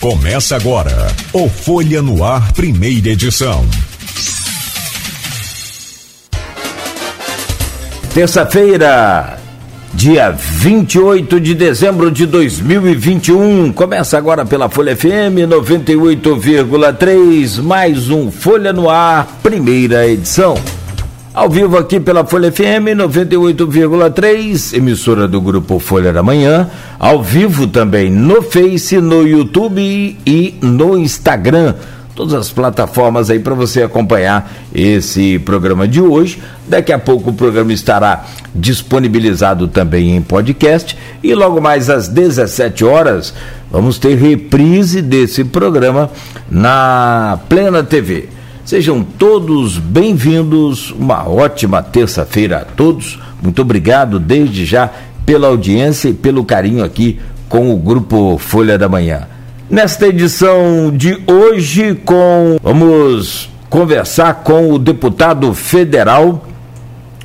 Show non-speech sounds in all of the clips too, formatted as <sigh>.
Começa agora o Folha no Ar, primeira edição. Terça-feira, dia 28 de dezembro de 2021. Começa agora pela Folha FM 98,3, mais um Folha no Ar, primeira edição. Ao vivo aqui pela Folha FM 98,3, emissora do grupo Folha da Manhã. Ao vivo também no Face, no YouTube e no Instagram. Todas as plataformas aí para você acompanhar esse programa de hoje. Daqui a pouco o programa estará disponibilizado também em podcast e logo mais às 17 horas vamos ter reprise desse programa na Plena TV. Sejam todos bem-vindos, uma ótima terça-feira a todos. Muito obrigado desde já pela audiência e pelo carinho aqui com o grupo Folha da Manhã. Nesta edição de hoje, com vamos conversar com o deputado federal,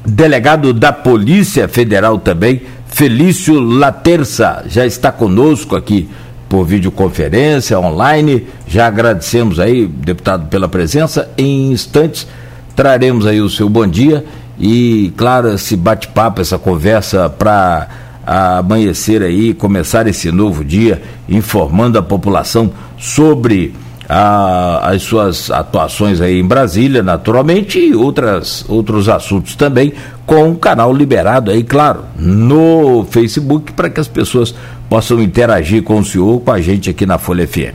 delegado da Polícia Federal também, Felício Laterça, já está conosco aqui por videoconferência, online. Já agradecemos aí, deputado, pela presença. Em instantes traremos aí o seu bom dia e, claro, esse bate-papo, essa conversa para amanhecer aí, começar esse novo dia, informando a população sobre a, as suas atuações aí em Brasília, naturalmente, e outras, outros assuntos também, com o canal liberado aí, claro, no Facebook, para que as pessoas possam interagir com o senhor, com a gente aqui na Folha FM.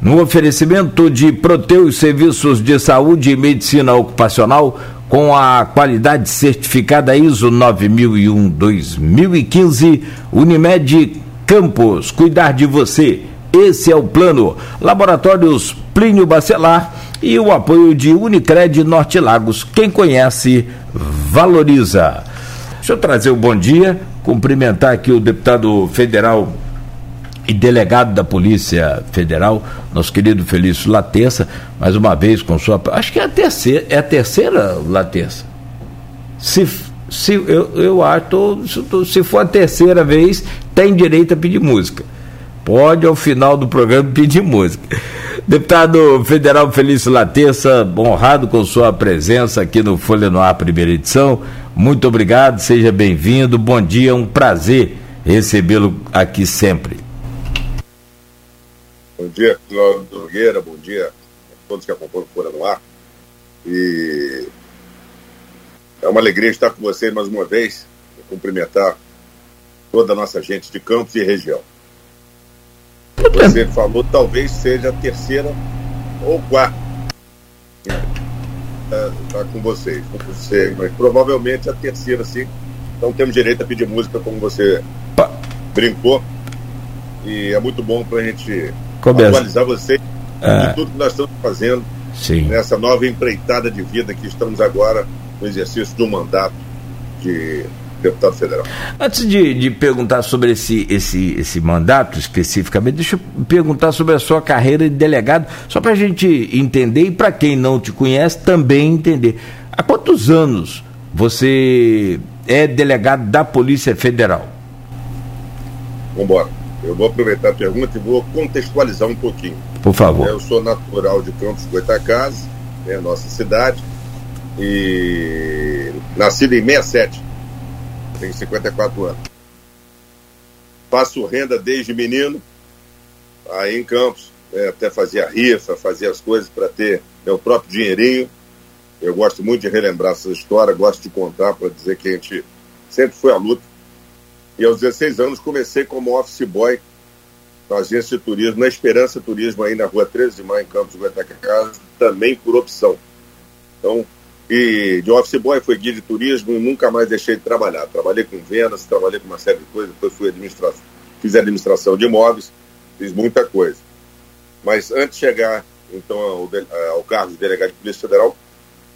No oferecimento de Proteus Serviços de Saúde e Medicina Ocupacional, com a qualidade certificada ISO 9001-2015, Unimed Campos, cuidar de você. Esse é o plano. Laboratórios Plínio Bacelar e o apoio de Unicred Norte Lagos. Quem conhece, valoriza. Deixa eu trazer o um bom dia, cumprimentar aqui o deputado federal e delegado da Polícia Federal, nosso querido Felício Laterça, mais uma vez com sua. Acho que é a terceira, é a terceira Laterça. Se, se eu, eu acho, se for a terceira vez, tem direito a pedir música. Pode ao final do programa <laughs> pedir música. Deputado Federal Felício Laterça, honrado com sua presença aqui no Folha no Ar, primeira edição. Muito obrigado, seja bem-vindo. Bom dia, um prazer recebê-lo aqui sempre. Bom dia, Cláudio Nogueira, bom dia a todos que acompanham o Folha no Ar. E é uma alegria estar com vocês mais uma vez, cumprimentar toda a nossa gente de Campos e região. Você falou, talvez seja a terceira ou quarta. Está tá com vocês, não sei, mas provavelmente a terceira, sim. Então temos direito a pedir música, como você brincou. E é muito bom para a gente Começa. atualizar vocês é. de tudo que nós estamos fazendo sim. nessa nova empreitada de vida que estamos agora no exercício um mandato de deputado federal. Antes de, de perguntar sobre esse, esse, esse mandato especificamente, deixa eu perguntar sobre a sua carreira de delegado, só para a gente entender e para quem não te conhece também entender. Há quantos anos você é delegado da Polícia Federal? Vamos embora. Eu vou aproveitar a pergunta e vou contextualizar um pouquinho. Por favor. Eu sou natural de Campos Goitacazes, é a nossa cidade, e nascido em 67 tenho 54 anos. Faço renda desde menino, aí em Campos, né, até fazia rifa, fazia as coisas para ter meu próprio dinheirinho. Eu gosto muito de relembrar essa história, gosto de contar para dizer que a gente sempre foi à luta. E aos 16 anos comecei como office boy na agência de turismo, na Esperança Turismo, aí na rua 13 de maio, em Campos, Goitacazes, também por opção. Então, e de office boy foi guia de turismo e nunca mais deixei de trabalhar. Trabalhei com vendas, trabalhei com uma série de coisas, depois fui administração, fiz administração de imóveis, fiz muita coisa. Mas antes de chegar então ao, ao cargo de delegado de Polícia Federal,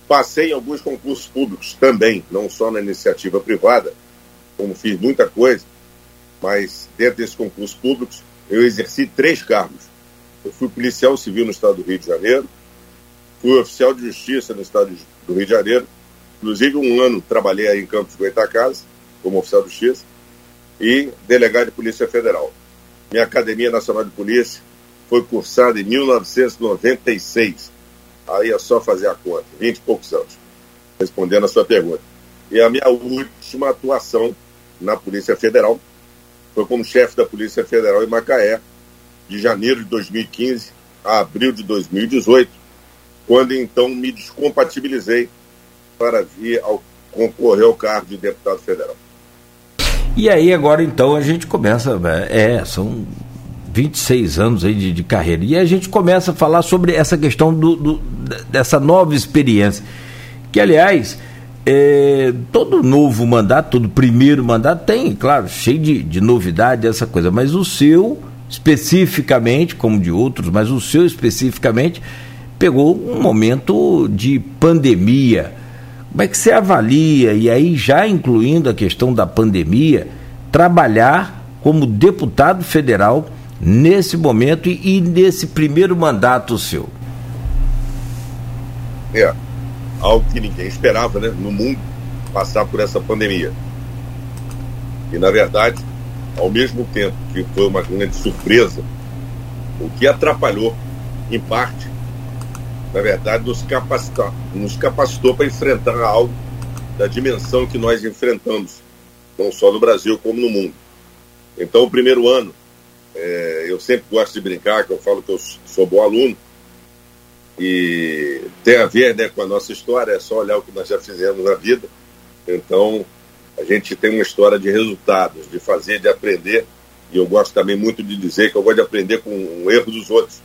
passei em alguns concursos públicos também, não só na iniciativa privada, como fiz muita coisa, mas dentro desses concursos públicos eu exerci três cargos. Eu fui policial civil no estado do Rio de Janeiro, fui oficial de justiça no estado do Rio de Janeiro. Inclusive, um ano trabalhei aí em Campos Goitacazes, como oficial de justiça, e delegado de Polícia Federal. Minha Academia Nacional de Polícia foi cursada em 1996. Aí é só fazer a conta, 20 e poucos anos, respondendo a sua pergunta. E a minha última atuação na Polícia Federal foi como chefe da Polícia Federal em Macaé, de janeiro de 2015 a abril de 2018, quando então me descompatibilizei para vir ao concorrer ao cargo de deputado federal. E aí agora então a gente começa, é, são 26 anos aí de, de carreira, e a gente começa a falar sobre essa questão do, do dessa nova experiência, que aliás, é, todo novo mandato, todo primeiro mandato tem, claro, cheio de, de novidade essa coisa, mas o seu especificamente, como de outros, mas o seu especificamente, pegou um momento de pandemia como é que você avalia, e aí já incluindo a questão da pandemia, trabalhar como deputado federal nesse momento e, e nesse primeiro mandato seu? É, algo que ninguém esperava, né, no mundo, passar por essa pandemia. E, na verdade, ao mesmo tempo que foi uma grande surpresa, o que atrapalhou, em parte, na verdade, nos, capacitar, nos capacitou para enfrentar algo da dimensão que nós enfrentamos, não só no Brasil como no mundo. Então, o primeiro ano, é, eu sempre gosto de brincar, que eu falo que eu sou bom aluno, e tem a ver né, com a nossa história, é só olhar o que nós já fizemos na vida. Então, a gente tem uma história de resultados, de fazer, de aprender, e eu gosto também muito de dizer que eu gosto de aprender com o erro dos outros.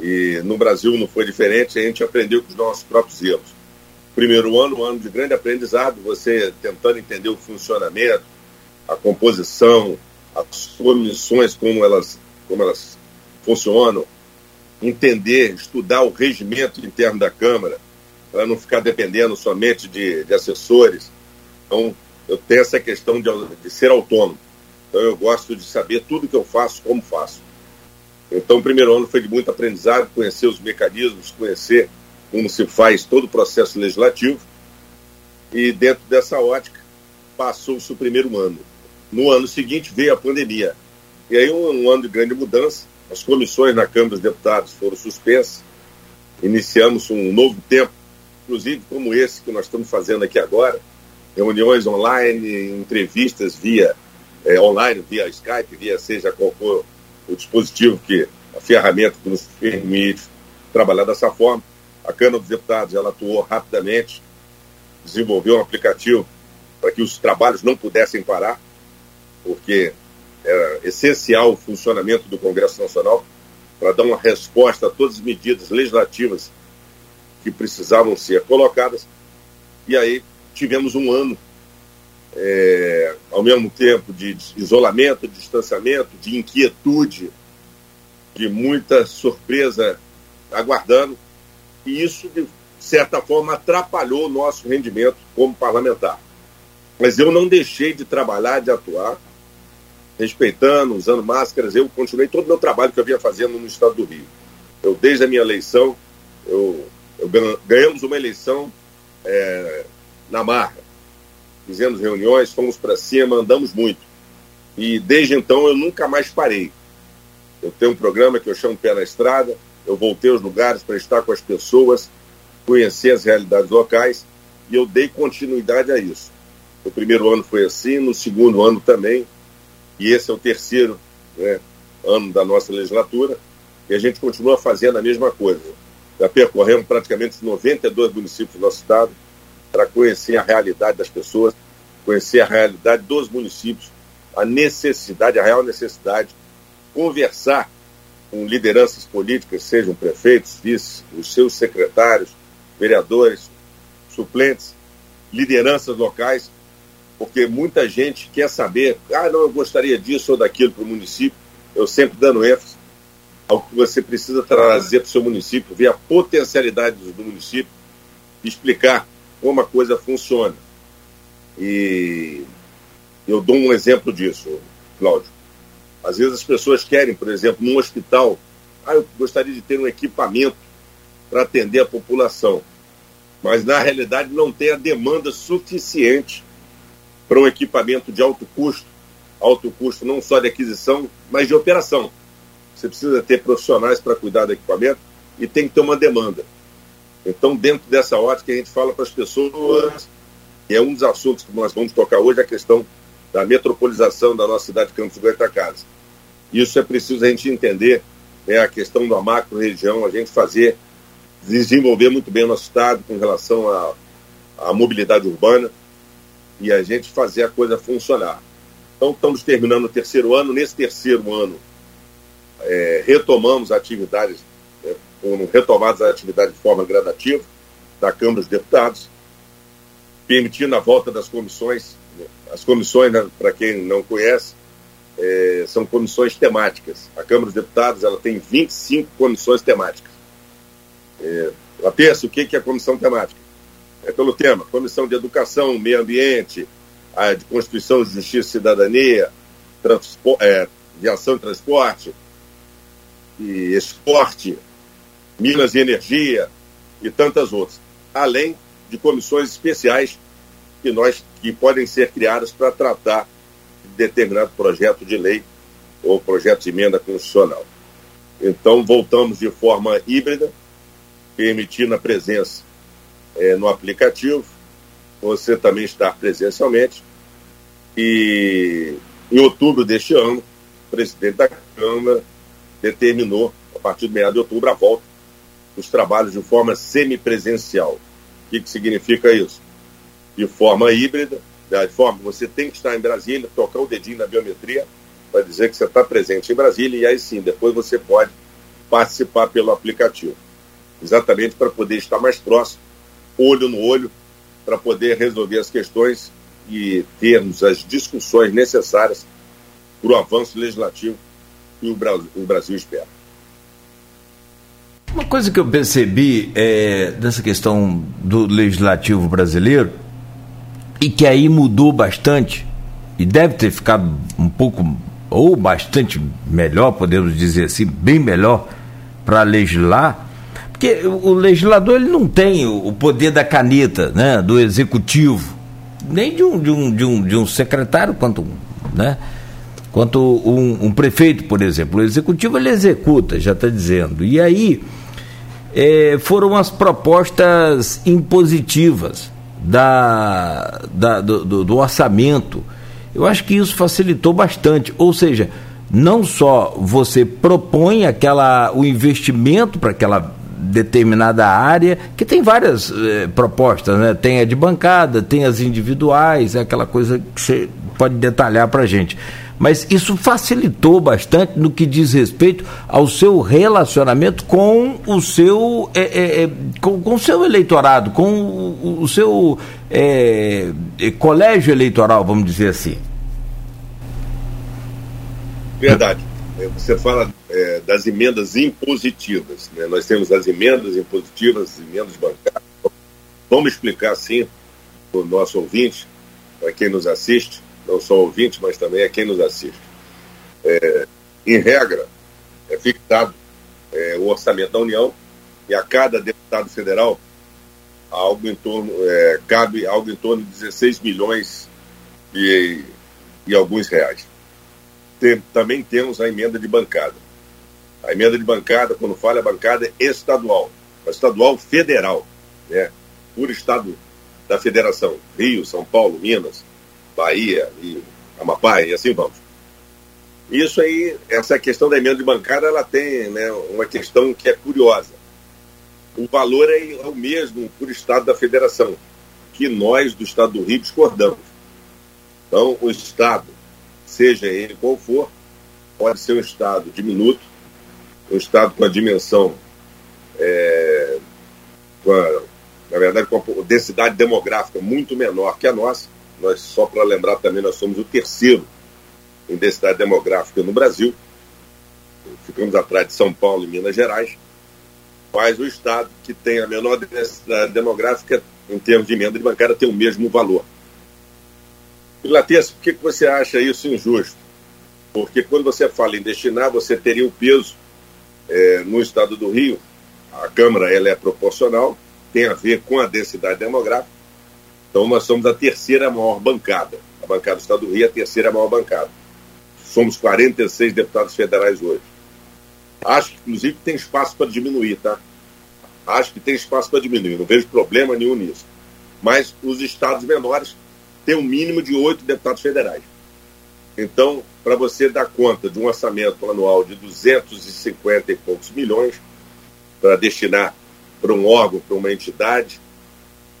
E no Brasil não foi diferente, a gente aprendeu com os nossos próprios erros. Primeiro ano, um ano de grande aprendizado, você tentando entender o funcionamento, a composição, as comissões, como elas, como elas funcionam, entender, estudar o regimento interno da Câmara, para não ficar dependendo somente de, de assessores. Então, eu tenho essa questão de, de ser autônomo. Então, eu gosto de saber tudo que eu faço, como faço. Então, o primeiro ano foi de muito aprendizado, conhecer os mecanismos, conhecer como se faz todo o processo legislativo. E dentro dessa ótica, passou-se o primeiro ano. No ano seguinte veio a pandemia. E aí, um, um ano de grande mudança. As comissões na Câmara dos Deputados foram suspensas. Iniciamos um novo tempo, inclusive como esse que nós estamos fazendo aqui agora. Reuniões online, entrevistas via é, online, via Skype, via seja qual for o dispositivo que, a ferramenta que nos permite trabalhar dessa forma. A Câmara dos Deputados ela atuou rapidamente, desenvolveu um aplicativo para que os trabalhos não pudessem parar, porque era essencial o funcionamento do Congresso Nacional para dar uma resposta a todas as medidas legislativas que precisavam ser colocadas. E aí tivemos um ano, é, ao mesmo tempo, de isolamento, de distanciamento, de inquietude, de muita surpresa aguardando. E isso, de certa forma, atrapalhou o nosso rendimento como parlamentar. Mas eu não deixei de trabalhar, de atuar, respeitando, usando máscaras. Eu continuei todo o meu trabalho que eu vinha fazendo no estado do Rio. Eu, desde a minha eleição, eu, eu ganhamos uma eleição é, na marra. Fizemos reuniões, fomos para cima, andamos muito. E desde então eu nunca mais parei. Eu tenho um programa que eu chamo Pé na Estrada. Eu voltei aos lugares para estar com as pessoas, conhecer as realidades locais e eu dei continuidade a isso. O primeiro ano foi assim, no segundo ano também, e esse é o terceiro né, ano da nossa legislatura, e a gente continua fazendo a mesma coisa. Já percorremos praticamente 92 municípios do nosso estado para conhecer a realidade das pessoas, conhecer a realidade dos municípios, a necessidade, a real necessidade, conversar com lideranças políticas, sejam prefeitos, vices, os seus secretários, vereadores, suplentes, lideranças locais, porque muita gente quer saber, ah, não, eu gostaria disso ou daquilo para o município. Eu sempre dando ênfase ao que você precisa trazer para o seu município, ver a potencialidade do município, explicar como a coisa funciona. E eu dou um exemplo disso, Cláudio. Às vezes as pessoas querem, por exemplo, num hospital, ah, eu gostaria de ter um equipamento para atender a população. Mas na realidade não tem a demanda suficiente para um equipamento de alto custo, alto custo não só de aquisição, mas de operação. você precisa ter profissionais para cuidar do equipamento e tem que ter uma demanda. Então, dentro dessa ótica, a gente fala para as pessoas, e é um dos assuntos que nós vamos tocar hoje, a questão da metropolização da nossa cidade de Campos do Goitacazes. Isso é preciso a gente entender, né, a questão da macro-região, a gente fazer, desenvolver muito bem o nosso estado com relação à, à mobilidade urbana e a gente fazer a coisa funcionar. Então, estamos terminando o terceiro ano. Nesse terceiro ano, é, retomamos atividades, foram retomadas as atividades de forma gradativa da Câmara dos Deputados, permitindo a volta das comissões. Né. As comissões, né, para quem não conhece, é, são comissões temáticas. A Câmara dos Deputados ela tem 25 comissões temáticas. É, Laterço, o que é a comissão temática? É pelo tema, comissão de educação, meio ambiente, a de Constituição, Justiça e Cidadania, é, Viação e Transporte, e Esporte, Minas e Energia e tantas outras. Além de comissões especiais que, nós, que podem ser criadas para tratar de determinado projeto de lei ou projeto de emenda constitucional. Então, voltamos de forma híbrida, permitindo a presença é, no aplicativo, você também estar presencialmente. E em outubro deste ano, o presidente da Câmara determinou, a partir do meio de outubro, a volta dos trabalhos de forma semipresencial. O que, que significa isso? De forma híbrida, de forma você tem que estar em Brasília, tocar o dedinho na biometria para dizer que você está presente em Brasília e aí sim, depois você pode participar pelo aplicativo. Exatamente para poder estar mais próximo olho no olho para poder resolver as questões e termos as discussões necessárias para o avanço legislativo que o Brasil espera. Uma coisa que eu percebi é, dessa questão do legislativo brasileiro e que aí mudou bastante e deve ter ficado um pouco ou bastante melhor, podemos dizer assim, bem melhor para legislar, porque o legislador ele não tem o poder da caneta, né, do executivo, nem de um, de um, de um, de um secretário quanto, né, quanto um, um prefeito, por exemplo. O executivo ele executa, já está dizendo. E aí é, foram as propostas impositivas da, da do, do, do orçamento. Eu acho que isso facilitou bastante. Ou seja, não só você propõe aquela o investimento para aquela determinada área, que tem várias eh, propostas, né? Tem a de bancada, tem as individuais, é aquela coisa que você pode detalhar para a gente. Mas isso facilitou bastante no que diz respeito ao seu relacionamento com o seu, é, é, com, com o seu eleitorado, com o, o seu é, colégio eleitoral, vamos dizer assim. Verdade. Você fala é, das emendas impositivas. Né? Nós temos as emendas impositivas, as emendas bancárias. Vamos explicar, sim, para o nosso ouvinte, para quem nos assiste, não só ouvinte, mas também a quem nos assiste. É, em regra, é fixado é, o orçamento da União e a cada deputado federal algo em torno, é, cabe algo em torno de 16 milhões e, e alguns reais. Tem, também temos a emenda de bancada. A emenda de bancada, quando fala, é bancada estadual, estadual federal, né? por estado da federação, Rio, São Paulo, Minas, Bahia e Amapá, e assim vamos. Isso aí, essa questão da emenda bancada, ela tem né, uma questão que é curiosa. O valor é, é o mesmo por estado da federação, que nós do estado do Rio discordamos. Então, o estado, seja ele qual for, pode ser um estado diminuto, um estado com a dimensão, é, com a, na verdade, com a densidade demográfica muito menor que a nossa. Nós, só para lembrar também, nós somos o terceiro em densidade demográfica no Brasil. Ficamos atrás de São Paulo e Minas Gerais. Mas o estado que tem a menor densidade demográfica, em termos de emenda de bancária, tem o mesmo valor. Pilates, por que, que você acha isso injusto? Porque quando você fala em destinar, você teria o peso é, no estado do Rio, a Câmara ela é proporcional, tem a ver com a densidade demográfica. Então nós somos a terceira maior bancada. A bancada do estado do Rio é a terceira maior bancada. Somos 46 deputados federais hoje. Acho que, inclusive, tem espaço para diminuir, tá? Acho que tem espaço para diminuir, não vejo problema nenhum nisso. Mas os estados menores têm um mínimo de oito deputados federais. Então, para você dar conta de um orçamento anual de 250 e poucos milhões para destinar para um órgão, para uma entidade,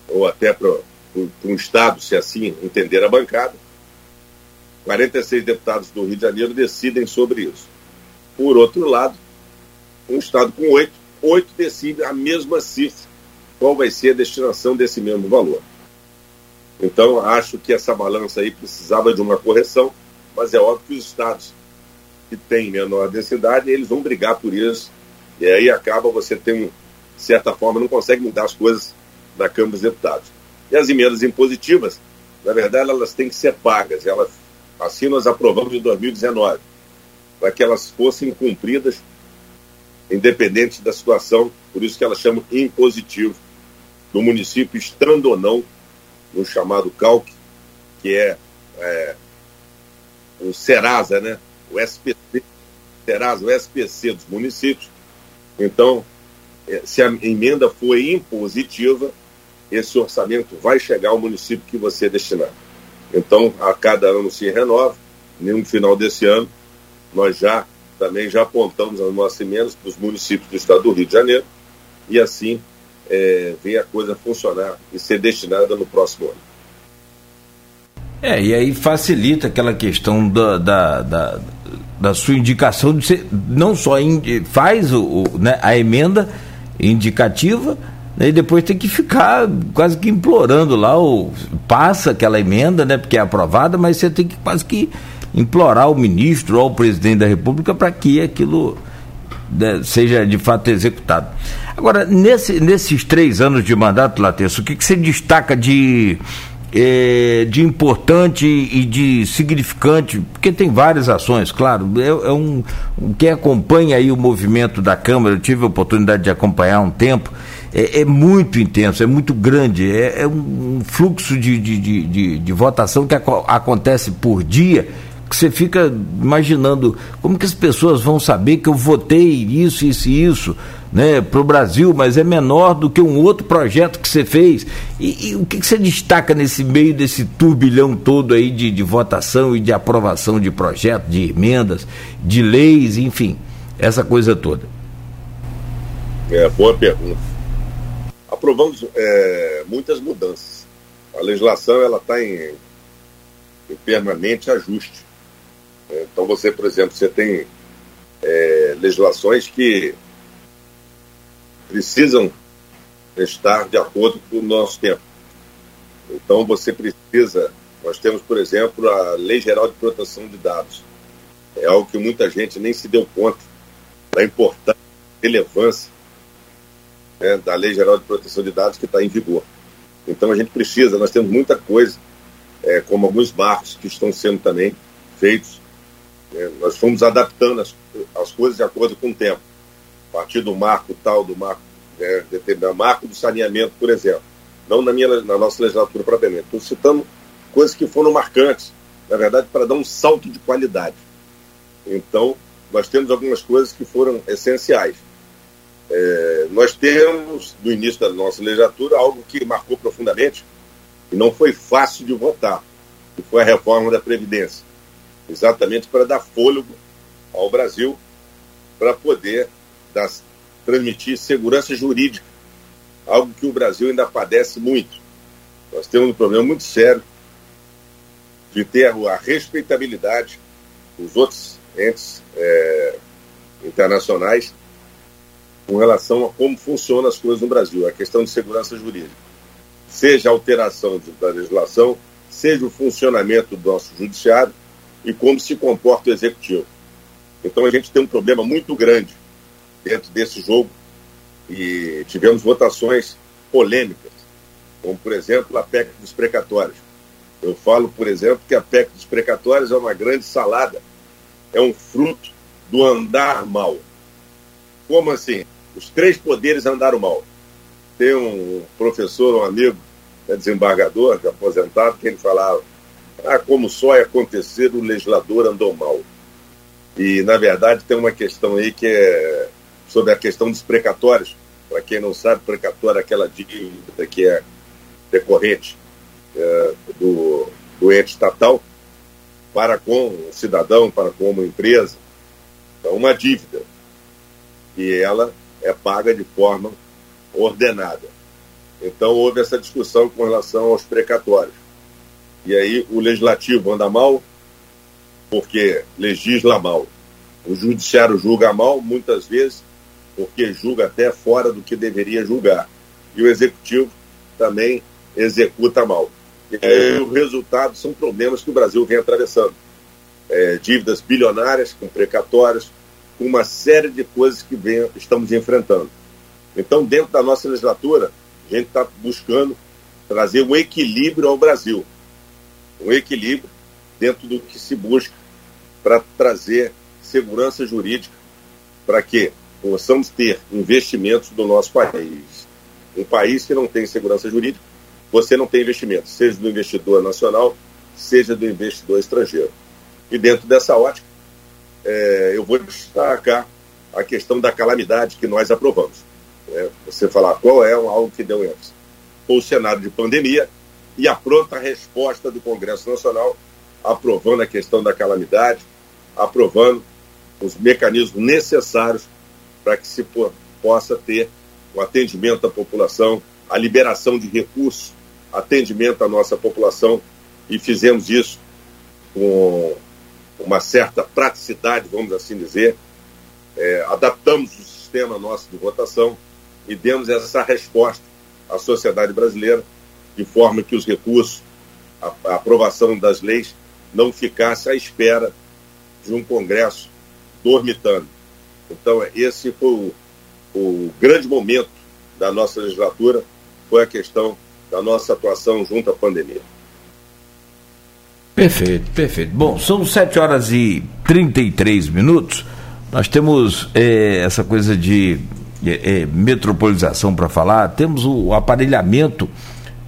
ou até para um Estado, se assim entender a bancada, 46 deputados do Rio de Janeiro decidem sobre isso. Por outro lado, um Estado com oito, oito decide a mesma cifra, qual vai ser a destinação desse mesmo valor. Então, acho que essa balança aí precisava de uma correção, mas é óbvio que os estados que têm menor densidade, eles vão brigar por isso, e aí acaba você tem, de certa forma, não consegue mudar as coisas na Câmara dos Deputados. E as emendas impositivas, na verdade, elas têm que ser pagas. Elas, assim nós aprovamos em 2019, para que elas fossem cumpridas independente da situação, por isso que elas chamam impositivo do município, estando ou não no chamado CALC, que é, é o Serasa, né? o SPC, Serasa, o SPC dos municípios. Então, é, se a emenda for impositiva, esse orçamento vai chegar ao município que você destinar. Então, a cada ano se renova, no final desse ano, nós já também já apontamos as nossas emendas para os municípios do estado do Rio de Janeiro e assim é, a coisa funcionar e ser destinada no próximo ano. É, e aí facilita aquela questão da, da, da, da sua indicação de ser, não só faz o, o né, a emenda indicativa, e depois tem que ficar quase que implorando lá, o, passa aquela emenda, né, porque é aprovada, mas você tem que quase que implorar o ministro ou o presidente da República para que aquilo né, seja de fato executado. Agora, nesse, nesses três anos de mandato, Latenso, o que, que você destaca de, é, de importante e de significante? Porque tem várias ações, claro. É, é um, quem acompanha aí o movimento da Câmara, eu tive a oportunidade de acompanhar um tempo, é, é muito intenso, é muito grande, é, é um fluxo de, de, de, de, votação que acontece por dia que você fica imaginando como que as pessoas vão saber que eu votei isso, isso e isso né, para o Brasil, mas é menor do que um outro projeto que você fez. E, e o que, que, você destaca nesse meio desse turbilhão todo aí de, de votação e de aprovação de projetos, de emendas, de leis, enfim, essa coisa toda? É, boa pergunta. Aprovamos é, muitas mudanças. A legislação ela está em, em permanente ajuste. Então você, por exemplo, você tem é, legislações que precisam estar de acordo com o nosso tempo. Então você precisa, nós temos, por exemplo, a Lei Geral de Proteção de Dados. É algo que muita gente nem se deu conta da importância, relevância né, da Lei Geral de Proteção de Dados que está em vigor. Então a gente precisa, nós temos muita coisa, é, como alguns marcos que estão sendo também feitos é, nós fomos adaptando as, as coisas de acordo com o tempo. A partir do marco tal, do marco, né, determinado marco do saneamento, por exemplo. Não na, minha, na nossa legislatura propriamente. Estou citando coisas que foram marcantes, na verdade, para dar um salto de qualidade. Então, nós temos algumas coisas que foram essenciais. É, nós temos, no início da nossa legislatura, algo que marcou profundamente e não foi fácil de votar, que foi a reforma da Previdência exatamente para dar fôlego ao Brasil, para poder dar, transmitir segurança jurídica, algo que o Brasil ainda padece muito. Nós temos um problema muito sério de ter a respeitabilidade dos outros entes é, internacionais com relação a como funcionam as coisas no Brasil, a questão de segurança jurídica. Seja a alteração da legislação, seja o funcionamento do nosso judiciário, e como se comporta o executivo. Então a gente tem um problema muito grande dentro desse jogo e tivemos votações polêmicas, como por exemplo a PEC dos precatórios. Eu falo, por exemplo, que a PEC dos precatórios é uma grande salada, é um fruto do andar mal. Como assim? Os três poderes andaram mal. Tem um professor, um amigo, é desembargador, é aposentado, que ele falava ah, como só é acontecer, o legislador andou mal. E, na verdade, tem uma questão aí que é sobre a questão dos precatórios. Para quem não sabe, precatório é aquela dívida que é decorrente é, do, do ente estatal para com o cidadão, para com uma empresa. Então, uma dívida. E ela é paga de forma ordenada. Então, houve essa discussão com relação aos precatórios. E aí, o legislativo anda mal, porque legisla mal. O judiciário julga mal, muitas vezes, porque julga até fora do que deveria julgar. E o executivo também executa mal. E aí, o resultado são problemas que o Brasil vem atravessando. É, dívidas bilionárias, com precatórios, uma série de coisas que vem, estamos enfrentando. Então, dentro da nossa legislatura, a gente está buscando trazer um equilíbrio ao Brasil. Um equilíbrio dentro do que se busca para trazer segurança jurídica para que possamos ter investimentos do nosso país. Um país que não tem segurança jurídica, você não tem investimento, seja do investidor nacional, seja do investidor estrangeiro. E dentro dessa ótica, é, eu vou destacar a questão da calamidade que nós aprovamos. É, você falar qual é algo que deu ênfase. Foi o cenário de pandemia e a pronta resposta do Congresso Nacional aprovando a questão da calamidade, aprovando os mecanismos necessários para que se possa ter o atendimento à população, a liberação de recursos, atendimento à nossa população, e fizemos isso com uma certa praticidade, vamos assim dizer. É, adaptamos o sistema nosso de votação e demos essa resposta à sociedade brasileira, de forma que os recursos, a, a aprovação das leis, não ficasse à espera de um Congresso dormitando. Então, esse foi o, o grande momento da nossa legislatura, foi a questão da nossa atuação junto à pandemia. Perfeito, perfeito. Bom, são 7 horas e 33 minutos. Nós temos é, essa coisa de é, é, metropolização para falar, temos o aparelhamento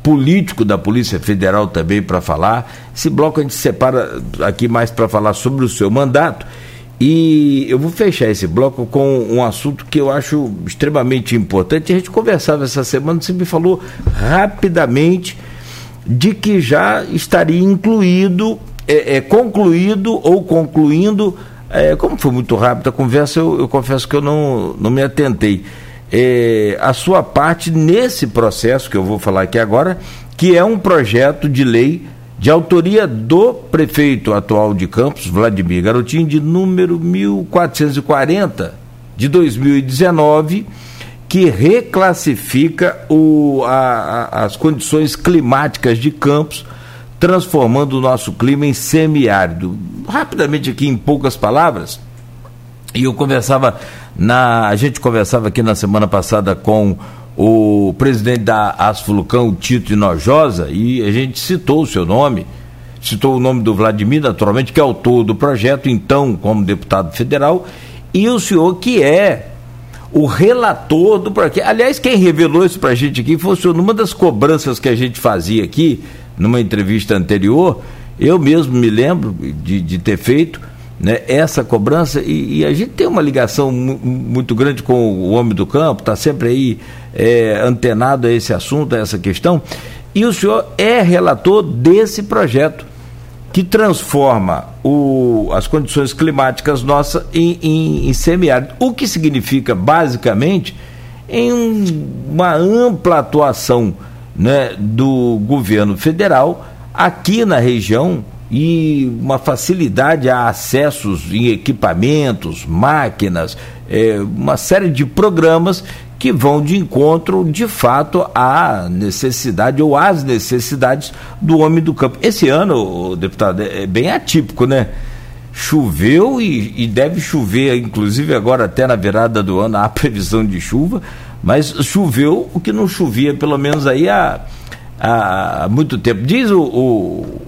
político da Polícia Federal também para falar. Esse bloco a gente separa aqui mais para falar sobre o seu mandato. E eu vou fechar esse bloco com um assunto que eu acho extremamente importante. A gente conversava essa semana, você me falou rapidamente de que já estaria incluído, é, é concluído ou concluindo é, como foi muito rápido a conversa, eu, eu, confesso que eu não, não me atentei. É, a sua parte nesse processo que eu vou falar aqui agora, que é um projeto de lei de autoria do prefeito atual de Campos, Vladimir Garotinho, de número 1440 de 2019, que reclassifica o, a, a, as condições climáticas de Campos transformando o nosso clima em semiárido. Rapidamente aqui em poucas palavras, e eu conversava na, a gente conversava aqui na semana passada com o presidente da Asfulucão, Tito Inojosa, e a gente citou o seu nome, citou o nome do Vladimir, naturalmente, que é autor do projeto, então, como deputado federal, e o senhor que é o relator do projeto. Aliás, quem revelou isso para a gente aqui foi numa das cobranças que a gente fazia aqui, numa entrevista anterior, eu mesmo me lembro de, de ter feito né, essa cobrança. E, e, a gente tem uma ligação muito grande com o homem do campo, está sempre aí é, antenado a esse assunto, a essa questão, e o senhor é relator desse projeto que transforma o, as condições climáticas nossas em, em, em semiárido, o que significa basicamente em uma ampla atuação né, do governo federal aqui na região e uma facilidade a acessos em equipamentos, máquinas, é, uma série de programas que vão de encontro, de fato, à necessidade ou às necessidades do homem do campo. Esse ano, deputado, é bem atípico, né? Choveu e, e deve chover, inclusive agora até na virada do ano, há <laughs> previsão de chuva, mas choveu o que não chovia, pelo menos aí há, há muito tempo. Diz o, o,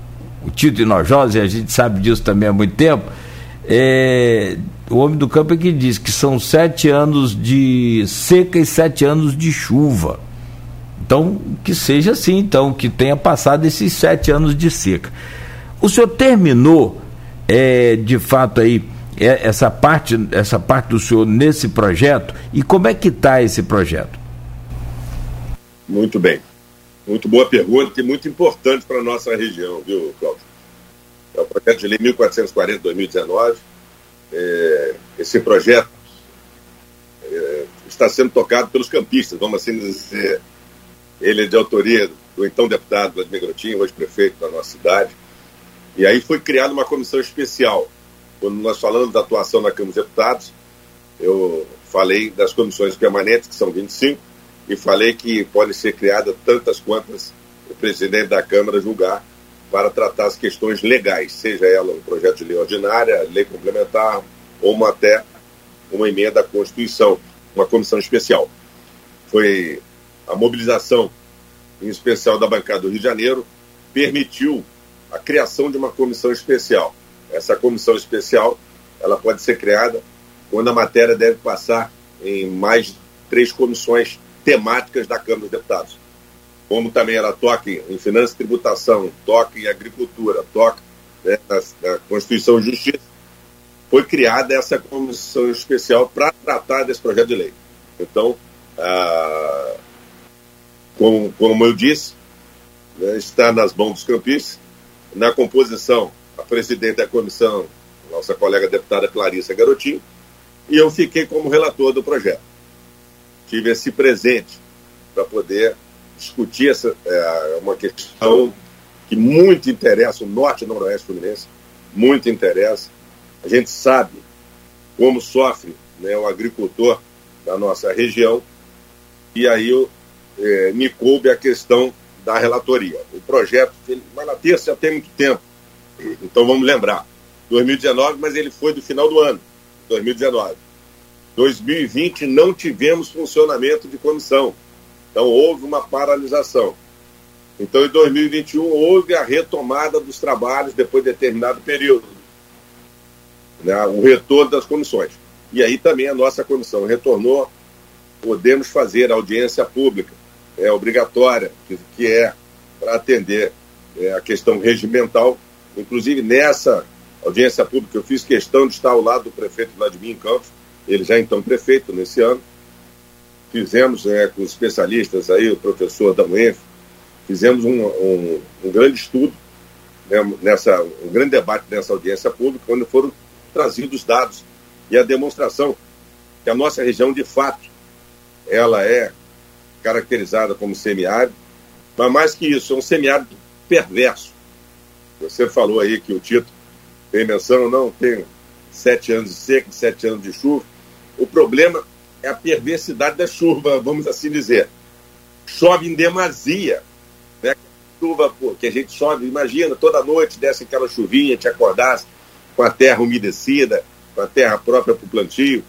o Tito a gente sabe disso também há muito tempo, é, o homem do campo é que diz que são sete anos de seca e sete anos de chuva. Então, que seja assim, então, que tenha passado esses sete anos de seca. O senhor terminou, é, de fato, aí, é, essa parte, essa parte do senhor nesse projeto e como é que está esse projeto? Muito bem. Muito boa pergunta e muito importante para a nossa região, viu, Cláudio? É o projeto de lei 1440-2019. É, esse projeto é, está sendo tocado pelos campistas, vamos assim dizer. Ele é de autoria do então deputado Vladimir Grotinho, hoje prefeito da nossa cidade. E aí foi criada uma comissão especial. Quando nós falamos da atuação na Câmara dos Deputados, eu falei das comissões permanentes, que são 25, e falei que podem ser criadas tantas quantas o presidente da Câmara julgar para tratar as questões legais, seja ela um projeto de lei ordinária, lei complementar ou uma, até uma emenda à Constituição, uma comissão especial. Foi a mobilização, em especial da bancada do Rio de Janeiro, permitiu a criação de uma comissão especial. Essa comissão especial ela pode ser criada quando a matéria deve passar em mais três comissões temáticas da Câmara dos Deputados. Como também ela toca em finanças e tributação, toca em agricultura, toca né, na, na Constituição e Justiça, foi criada essa comissão especial para tratar desse projeto de lei. Então, ah, como, como eu disse, né, está nas mãos dos campistas. Na composição, a presidente da comissão, nossa colega deputada Clarissa Garotinho, e eu fiquei como relator do projeto tive esse presente para poder discutir essa é, uma questão que muito interessa o norte e noroeste fluminense, muito interessa. A gente sabe como sofre né, o agricultor da nossa região e aí eu, é, me coube a questão da relatoria. O projeto vai na terça já tem muito tempo, então vamos lembrar. 2019, mas ele foi do final do ano, 2019. 2020 não tivemos funcionamento de comissão. Então houve uma paralisação. Então em 2021 houve a retomada dos trabalhos depois de determinado período. Né, o retorno das comissões. E aí também a nossa comissão retornou. Podemos fazer audiência pública, é obrigatória, que, é para atender é, a questão regimental. Inclusive nessa audiência pública eu fiz questão de estar ao lado do prefeito Vladimir Campos, ele já então prefeito nesse ano. Fizemos é, com especialistas aí, o professor da fizemos um, um, um grande estudo, né, nessa, um grande debate nessa audiência pública, onde foram trazidos dados e a demonstração que a nossa região, de fato, ela é caracterizada como semiárido, mas mais que isso, é um semiárido perverso. Você falou aí que o Tito tem menção, não, tem sete anos de seca, sete anos de chuva. O problema é a perversidade da chuva, vamos assim dizer. Chove em demasia. Né? Chuva pô, que a gente chove, imagina, toda noite desce aquela chuvinha, te acordasse com a terra umedecida, com a terra própria para o plantio,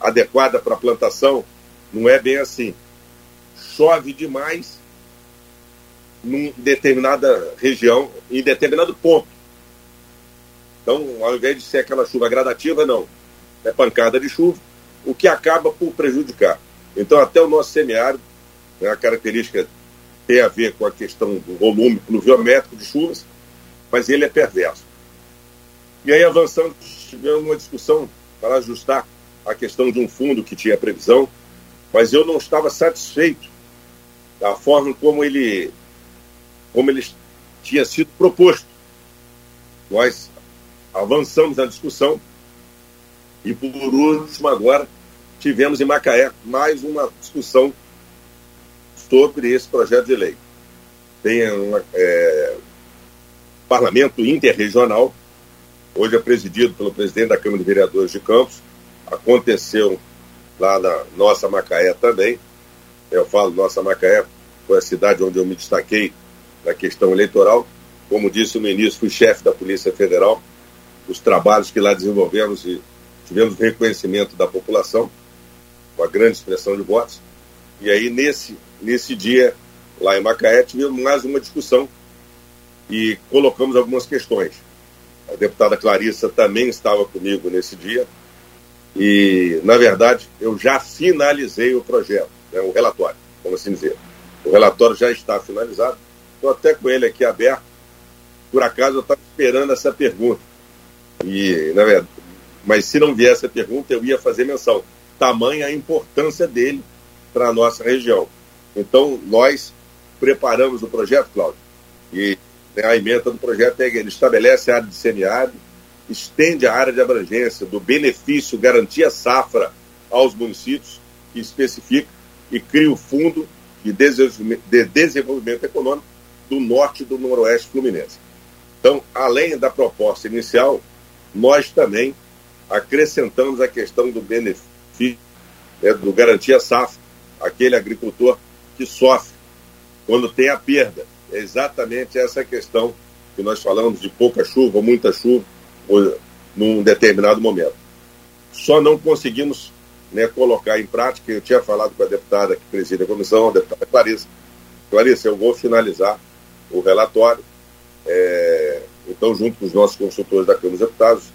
adequada para a plantação. Não é bem assim. Chove demais em determinada região, em determinado ponto. Então, ao invés de ser aquela chuva gradativa, não é pancada de chuva, o que acaba por prejudicar. Então, até o nosso semiárido, né, a característica tem a ver com a questão do volume pluviométrico de chuvas, mas ele é perverso. E aí, avançando, tivemos uma discussão para ajustar a questão de um fundo que tinha previsão, mas eu não estava satisfeito da forma como ele, como ele tinha sido proposto. Nós avançamos na discussão e por último, agora, tivemos em Macaé mais uma discussão sobre esse projeto de lei. Tem um é, parlamento interregional, hoje é presidido pelo presidente da Câmara de Vereadores de Campos, aconteceu lá na nossa Macaé também. Eu falo nossa Macaé, foi a cidade onde eu me destaquei na questão eleitoral. Como disse no início, fui chefe da Polícia Federal. Os trabalhos que lá desenvolvemos e tivemos reconhecimento da população, com a grande expressão de votos. E aí, nesse, nesse dia, lá em Macaé, tivemos mais uma discussão e colocamos algumas questões. A deputada Clarissa também estava comigo nesse dia e, na verdade, eu já finalizei o projeto, né, o relatório, vamos assim dizer. O relatório já está finalizado, estou até com ele aqui aberto. Por acaso, eu estava esperando essa pergunta. E, na verdade, mas se não viesse a pergunta, eu ia fazer menção. Tamanha a importância dele para a nossa região. Então, nós preparamos o projeto, Cláudio, e a emenda do projeto é ele estabelece a área de semiárido, estende a área de abrangência do benefício garantia safra aos municípios, que especifica e cria o fundo de desenvolvimento econômico do norte e do noroeste fluminense. Então, além da proposta inicial, nós também acrescentamos a questão do benefício, né, do garantia safra, aquele agricultor que sofre quando tem a perda. É exatamente essa questão que nós falamos de pouca chuva, muita chuva, ou, num determinado momento. Só não conseguimos né, colocar em prática, eu tinha falado com a deputada que preside a comissão, a deputada Clarissa. Clarissa, eu vou finalizar o relatório, é, então, junto com os nossos consultores da Câmara dos Deputados,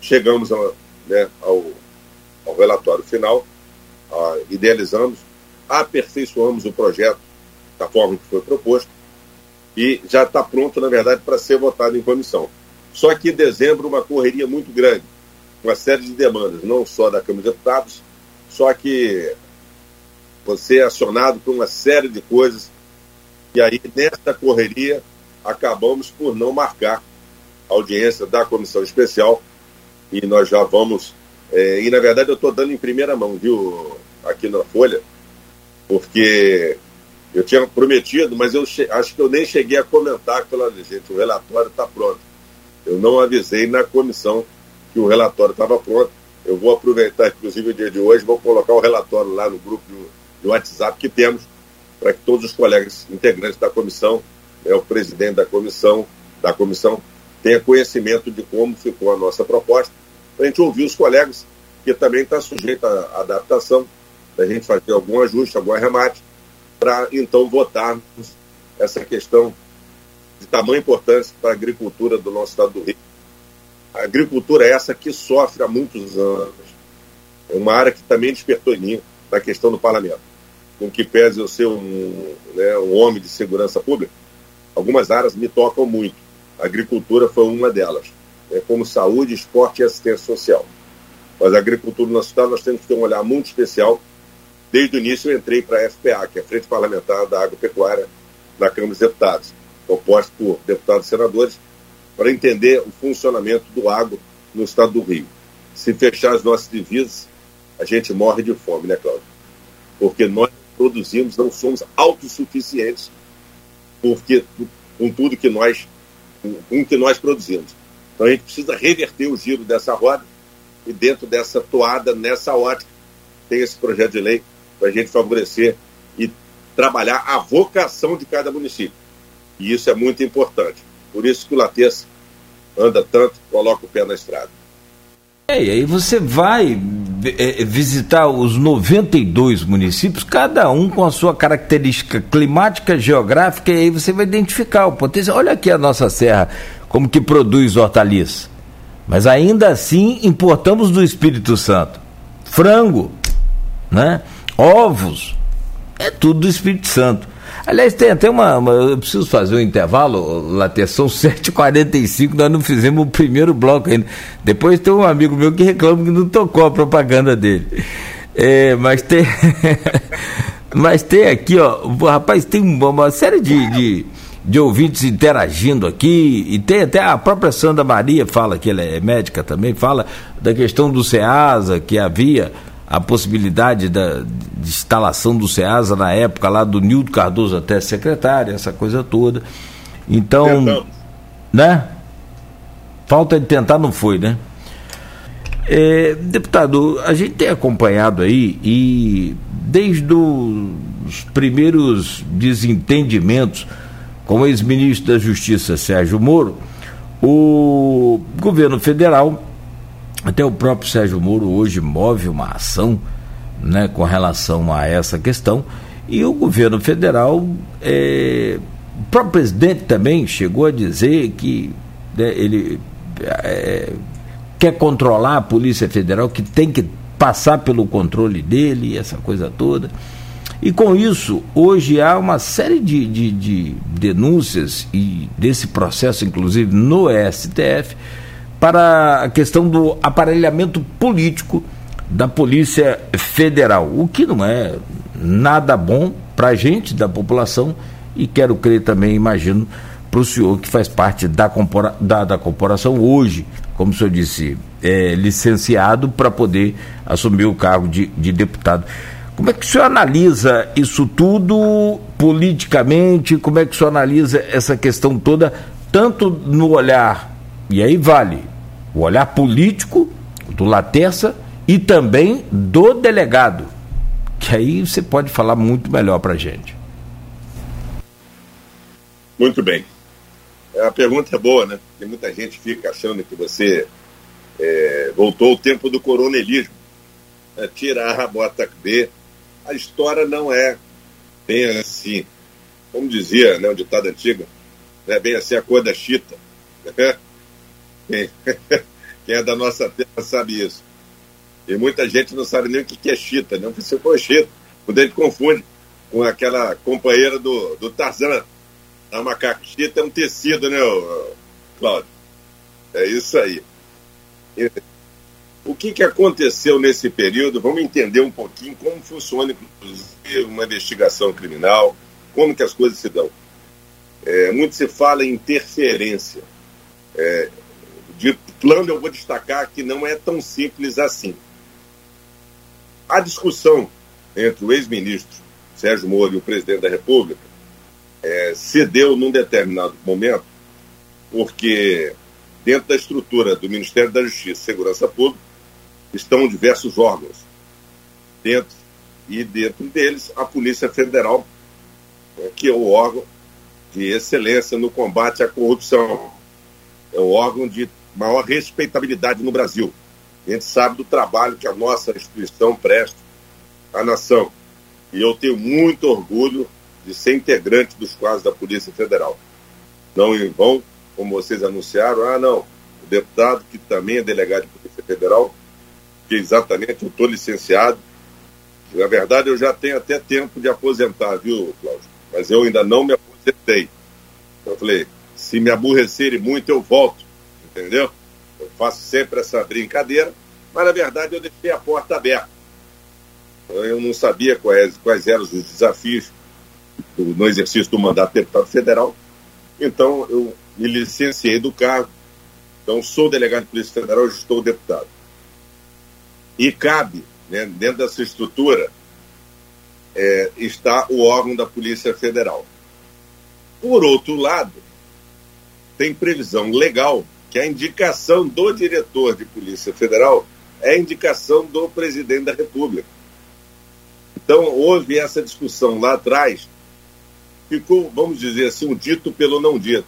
chegamos a, né, ao, ao, relatório final, a, idealizamos, aperfeiçoamos o projeto da forma que foi proposto e já está pronto, na verdade, para ser votado em comissão. Só que em dezembro, uma correria muito grande, uma série de demandas, não só da Câmara de Deputados, só que você é acionado por uma série de coisas, e aí, nessa correria, acabamos por não marcar a audiência da comissão especial, e nós já vamos. É, e na verdade eu estou dando em primeira mão, viu, aqui na Folha, porque eu tinha prometido, mas eu acho que eu nem cheguei a comentar pela gente, o relatório está pronto. Eu não avisei na comissão que o relatório estava pronto. Eu vou aproveitar, inclusive, o dia de hoje, vou colocar o relatório lá no grupo do, do WhatsApp que temos, para que todos os colegas integrantes da comissão, né, o presidente da comissão, da comissão, tenha conhecimento de como ficou a nossa proposta, para a gente ouvir os colegas, que também está sujeito à adaptação, para a gente fazer algum ajuste, algum arremate, para então votarmos essa questão de tamanha importância para a agricultura do nosso estado do Rio. A agricultura é essa que sofre há muitos anos. É uma área que também despertou em mim na questão do parlamento. Com que pese eu ser um, né, um homem de segurança pública, algumas áreas me tocam muito. A agricultura foi uma delas, né, como saúde, esporte e assistência social. Mas a agricultura no nosso estado nós temos que ter um olhar muito especial. Desde o início eu entrei para a FPA, que é a Frente Parlamentar da Agropecuária, na Câmara dos Deputados, composta por deputados e senadores, para entender o funcionamento do agro no estado do Rio. Se fechar as nossas divisas, a gente morre de fome, né, Cláudio? Porque nós produzimos, não somos autossuficientes porque, com tudo que nós, com que nós produzimos. Então a gente precisa reverter o giro dessa roda e dentro dessa toada, nessa ótica, tem esse projeto de lei para a gente favorecer e trabalhar a vocação de cada município. E isso é muito importante. Por isso que o Latês anda tanto, coloca o pé na estrada. É, e aí você vai é, visitar os 92 municípios, cada um com a sua característica climática, geográfica, e aí você vai identificar o potencial. Olha aqui a nossa serra, como que produz hortaliças. Mas ainda assim importamos do Espírito Santo. Frango, né? ovos, é tudo do Espírito Santo. Aliás, tem até uma, uma, Eu preciso fazer um intervalo, Laté, são <laughs> 7h45, nós não fizemos o primeiro bloco ainda. Depois tem um amigo meu que reclama que não tocou a propaganda dele. É, mas tem. <laughs> mas tem aqui, ó. Rapaz, tem uma série de, de, de, ouvintes interagindo aqui. E tem até a própria Sandra Maria fala que ela é médica também, fala da questão do SEASA, que havia a possibilidade da, de instalação do SEASA na época lá do Nildo Cardoso até secretário, essa coisa toda. Então, Tentamos. né? Falta de tentar não foi, né? É, deputado, a gente tem acompanhado aí e desde os primeiros desentendimentos com o ex-ministro da Justiça Sérgio Moro, o governo federal até o próprio Sérgio Moro hoje move uma ação né, com relação a essa questão. E o governo federal, é, o próprio presidente também chegou a dizer que né, ele é, quer controlar a Polícia Federal, que tem que passar pelo controle dele, essa coisa toda. E com isso, hoje há uma série de, de, de denúncias, e desse processo, inclusive no STF, para a questão do aparelhamento político da Polícia Federal, o que não é nada bom para a gente, da população, e quero crer também, imagino, para o senhor que faz parte da, compora, da, da corporação hoje, como o senhor disse, é, licenciado para poder assumir o cargo de, de deputado. Como é que o senhor analisa isso tudo politicamente? Como é que o senhor analisa essa questão toda, tanto no olhar, e aí vale, o olhar político do Laterça e também do delegado, que aí você pode falar muito melhor para a gente. Muito bem. A pergunta é boa, né? Porque muita gente fica achando que você é, voltou ao tempo do coronelismo. É, tirar a bota B. A história não é bem assim. Como dizia né, um ditado antigo, não é bem assim a cor da chita. Quem, <laughs> quem é da nossa terra sabe isso. E muita gente não sabe nem o que é chita, não precisa pôr chita. Quando a gente confunde com aquela companheira do, do Tarzan, a macaco chita é um tecido, né, Cláudio? É isso aí. O que, que aconteceu nesse período? Vamos entender um pouquinho como funciona, uma investigação criminal, como que as coisas se dão. É, muito se fala em interferência. É, de plano, eu vou destacar que não é tão simples assim. A discussão entre o ex-ministro Sérgio Moro e o presidente da República é, cedeu num determinado momento, porque dentro da estrutura do Ministério da Justiça e Segurança Pública estão diversos órgãos. Dentro e dentro deles a Polícia Federal, né, que é o órgão de excelência no combate à corrupção. É o órgão de maior respeitabilidade no Brasil. A gente sabe do trabalho que a nossa instituição presta à nação. E eu tenho muito orgulho de ser integrante dos quadros da Polícia Federal. Não em vão, como vocês anunciaram, ah, não, o deputado que também é delegado de Polícia Federal, que exatamente eu estou licenciado. Na verdade, eu já tenho até tempo de aposentar, viu, Cláudio? Mas eu ainda não me aposentei. Eu falei, se me aborrecerem muito, eu volto entendeu? Eu faço sempre essa brincadeira, mas na verdade eu deixei a porta aberta. Eu não sabia quais, quais eram os desafios no exercício do mandato de deputado federal, então eu me licenciei do cargo. Então sou delegado de Polícia Federal, hoje estou deputado. E cabe, né, dentro dessa estrutura, é, está o órgão da Polícia Federal. Por outro lado, tem previsão legal que a indicação do diretor de Polícia Federal é indicação do presidente da República. Então, houve essa discussão lá atrás, ficou, vamos dizer assim, um dito pelo não dito,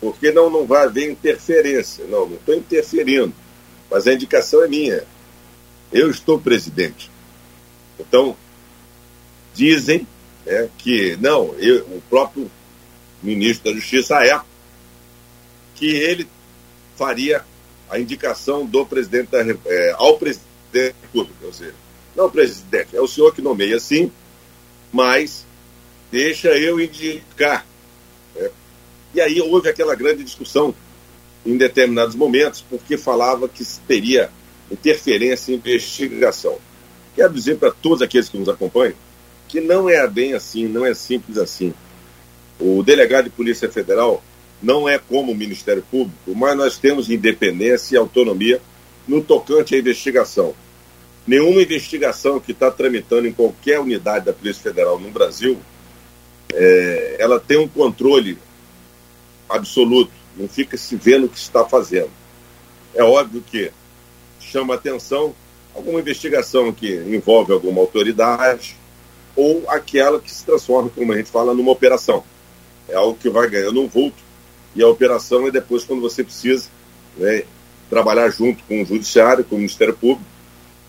porque não, não vai haver interferência. Não, não estou interferindo, mas a indicação é minha. Eu estou presidente. Então, dizem é, que, não, eu, o próprio ministro da Justiça, época, que ele faria a indicação do presidente da, é, ao presidente da República. Ou seja, não presidente, é o senhor que nomeia sim, mas deixa eu indicar. Né? E aí houve aquela grande discussão em determinados momentos, porque falava que teria interferência em investigação. Quero dizer para todos aqueles que nos acompanham que não é bem assim, não é simples assim. O delegado de Polícia Federal não é como o Ministério Público, mas nós temos independência e autonomia no tocante à investigação. Nenhuma investigação que está tramitando em qualquer unidade da Polícia Federal no Brasil, é, ela tem um controle absoluto, não fica se vendo o que está fazendo. É óbvio que chama atenção alguma investigação que envolve alguma autoridade ou aquela que se transforma, como a gente fala, numa operação. É algo que vai ganhando um vulto e a operação é depois quando você precisa né, trabalhar junto com o Judiciário, com o Ministério Público,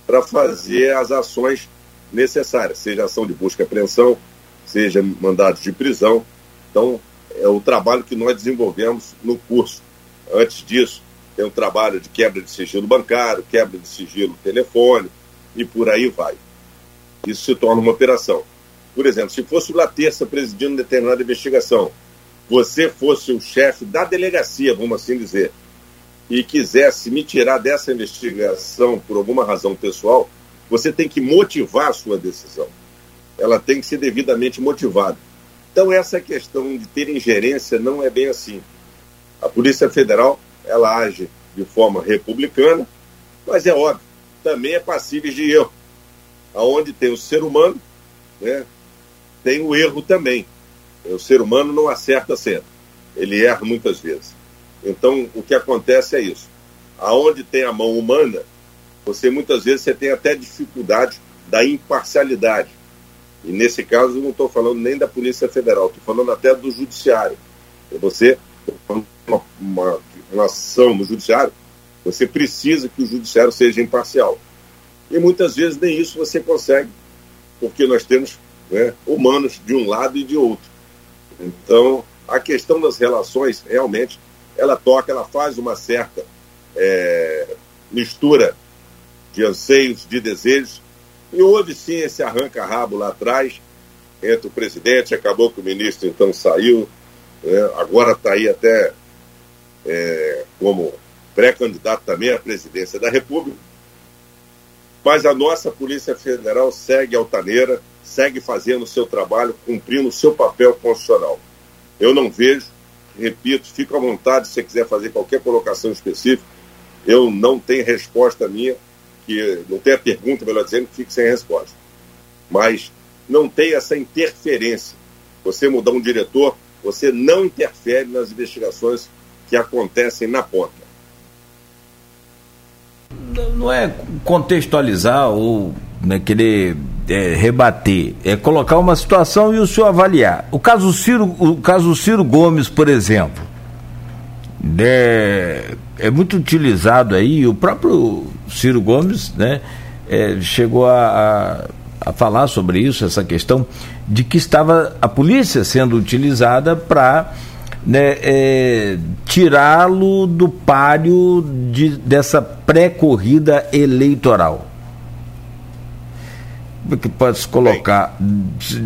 para fazer as ações necessárias, seja ação de busca e apreensão, seja mandados de prisão. Então, é o trabalho que nós desenvolvemos no curso. Antes disso, tem um trabalho de quebra de sigilo bancário, quebra de sigilo telefone e por aí vai. Isso se torna uma operação. Por exemplo, se fosse o Laterça presidindo determinada investigação, você fosse o chefe da delegacia, vamos assim dizer, e quisesse me tirar dessa investigação por alguma razão pessoal, você tem que motivar a sua decisão. Ela tem que ser devidamente motivada. Então, essa questão de ter ingerência não é bem assim. A Polícia Federal, ela age de forma republicana, mas é óbvio, também é passível de erro. Aonde tem o ser humano, né, tem o erro também. O ser humano não acerta sempre. Ele erra muitas vezes. Então, o que acontece é isso. Aonde tem a mão humana, você muitas vezes você tem até dificuldade da imparcialidade. E nesse caso, eu não estou falando nem da Polícia Federal, estou falando até do Judiciário. Você, uma, uma, uma ação no Judiciário, você precisa que o Judiciário seja imparcial. E muitas vezes nem isso você consegue, porque nós temos né, humanos de um lado e de outro. Então, a questão das relações, realmente, ela toca, ela faz uma certa é, mistura de anseios, de desejos, e houve sim esse arranca-rabo lá atrás entre o presidente, acabou que o ministro então saiu, né, agora está aí até é, como pré-candidato também à presidência da República. Mas a nossa Polícia Federal segue altaneira, segue fazendo o seu trabalho, cumprindo o seu papel constitucional. Eu não vejo repito, fico à vontade se você quiser fazer qualquer colocação específica. Eu não tenho resposta minha, que não tenho a pergunta, melhor dizendo, que fique sem resposta. Mas não tem essa interferência. Você mudar um diretor, você não interfere nas investigações que acontecem na ponta. Não é contextualizar ou né, querer é, rebater, é colocar uma situação e o senhor avaliar. O caso Ciro, o caso Ciro Gomes, por exemplo, é, é muito utilizado aí, o próprio Ciro Gomes né, é, chegou a, a, a, falar sobre isso, essa questão de que estava a polícia sendo utilizada para né, é, tirá-lo do páreo de, dessa pré-corrida eleitoral que pode se colocar,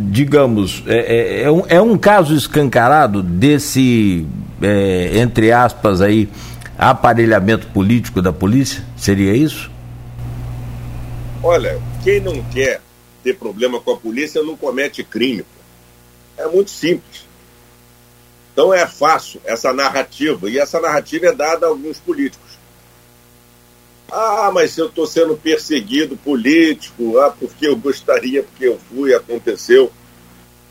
digamos, é, é, é, um, é um caso escancarado desse, é, entre aspas, aí, aparelhamento político da polícia? Seria isso? Olha, quem não quer ter problema com a polícia não comete crime. É muito simples. Então é fácil essa narrativa, e essa narrativa é dada a alguns políticos. Ah, mas eu estou sendo perseguido político, ah, porque eu gostaria, porque eu fui, aconteceu.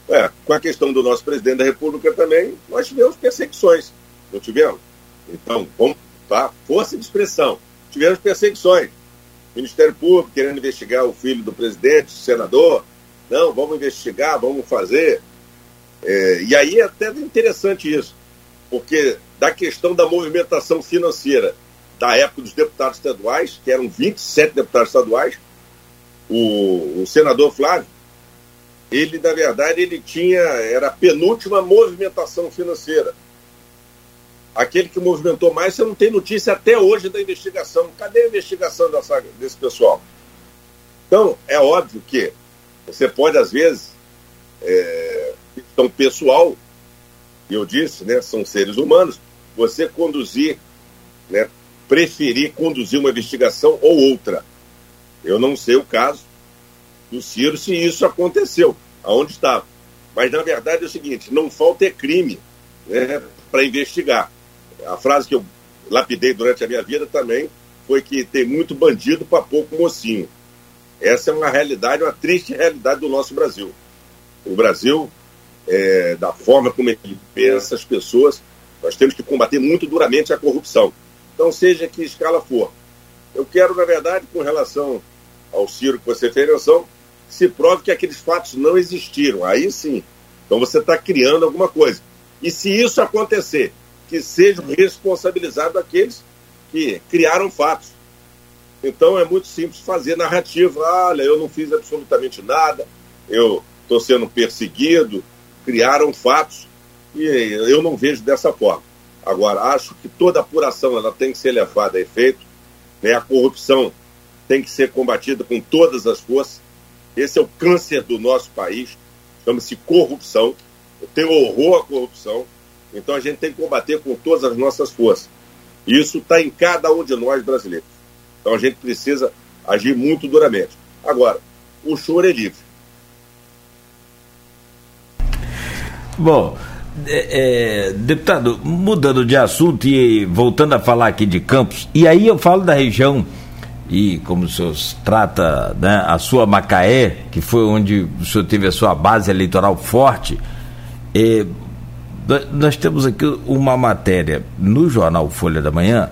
É, com a questão do nosso presidente da República também, nós tivemos perseguições, não tivemos? Então, vamos, tá? Força de expressão. Tivemos perseguições. Ministério Público querendo investigar o filho do presidente, senador. Não, vamos investigar, vamos fazer. É, e aí é até interessante isso, porque da questão da movimentação financeira da época dos deputados estaduais, que eram 27 deputados estaduais, o, o senador Flávio, ele, na verdade, ele tinha, era a penúltima movimentação financeira. Aquele que movimentou mais, você não tem notícia até hoje da investigação. Cadê a investigação dessa, desse pessoal? Então, é óbvio que você pode, às vezes, é, questão pessoal, eu disse, né, são seres humanos, você conduzir né, preferir conduzir uma investigação ou outra. Eu não sei o caso do Ciro se isso aconteceu, aonde estava. Mas na verdade é o seguinte: não falta é crime né, para investigar. A frase que eu lapidei durante a minha vida também foi que tem muito bandido para pouco mocinho. Essa é uma realidade, uma triste realidade do nosso Brasil. O Brasil, é, da forma como ele pensa as pessoas, nós temos que combater muito duramente a corrupção. Então, seja que escala for. Eu quero, na verdade, com relação ao Ciro que você fez menção, se prove que aqueles fatos não existiram. Aí sim. Então você está criando alguma coisa. E se isso acontecer, que sejam responsabilizados aqueles que criaram fatos. Então é muito simples fazer narrativa. Olha, eu não fiz absolutamente nada, eu estou sendo perseguido, criaram fatos. E eu não vejo dessa forma. Agora, acho que toda apuração ela tem que ser levada a efeito, né? a corrupção tem que ser combatida com todas as forças. Esse é o câncer do nosso país, chama-se corrupção. Eu tenho horror à corrupção, então a gente tem que combater com todas as nossas forças. Isso está em cada um de nós brasileiros. Então a gente precisa agir muito duramente. Agora, o choro é livre. Bom, é, é, deputado, mudando de assunto e voltando a falar aqui de Campos, e aí eu falo da região, e como o senhor trata né, a sua Macaé, que foi onde o senhor teve a sua base eleitoral forte, é, nós temos aqui uma matéria no jornal Folha da Manhã,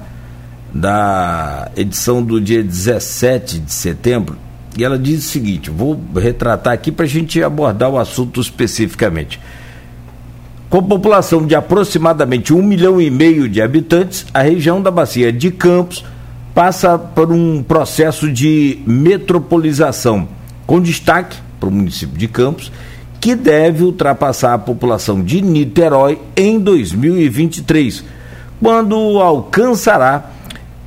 da edição do dia 17 de setembro, e ela diz o seguinte: vou retratar aqui para a gente abordar o assunto especificamente. Com população de aproximadamente um milhão e meio de habitantes, a região da Bacia de Campos passa por um processo de metropolização, com destaque para o município de Campos, que deve ultrapassar a população de Niterói em 2023, quando alcançará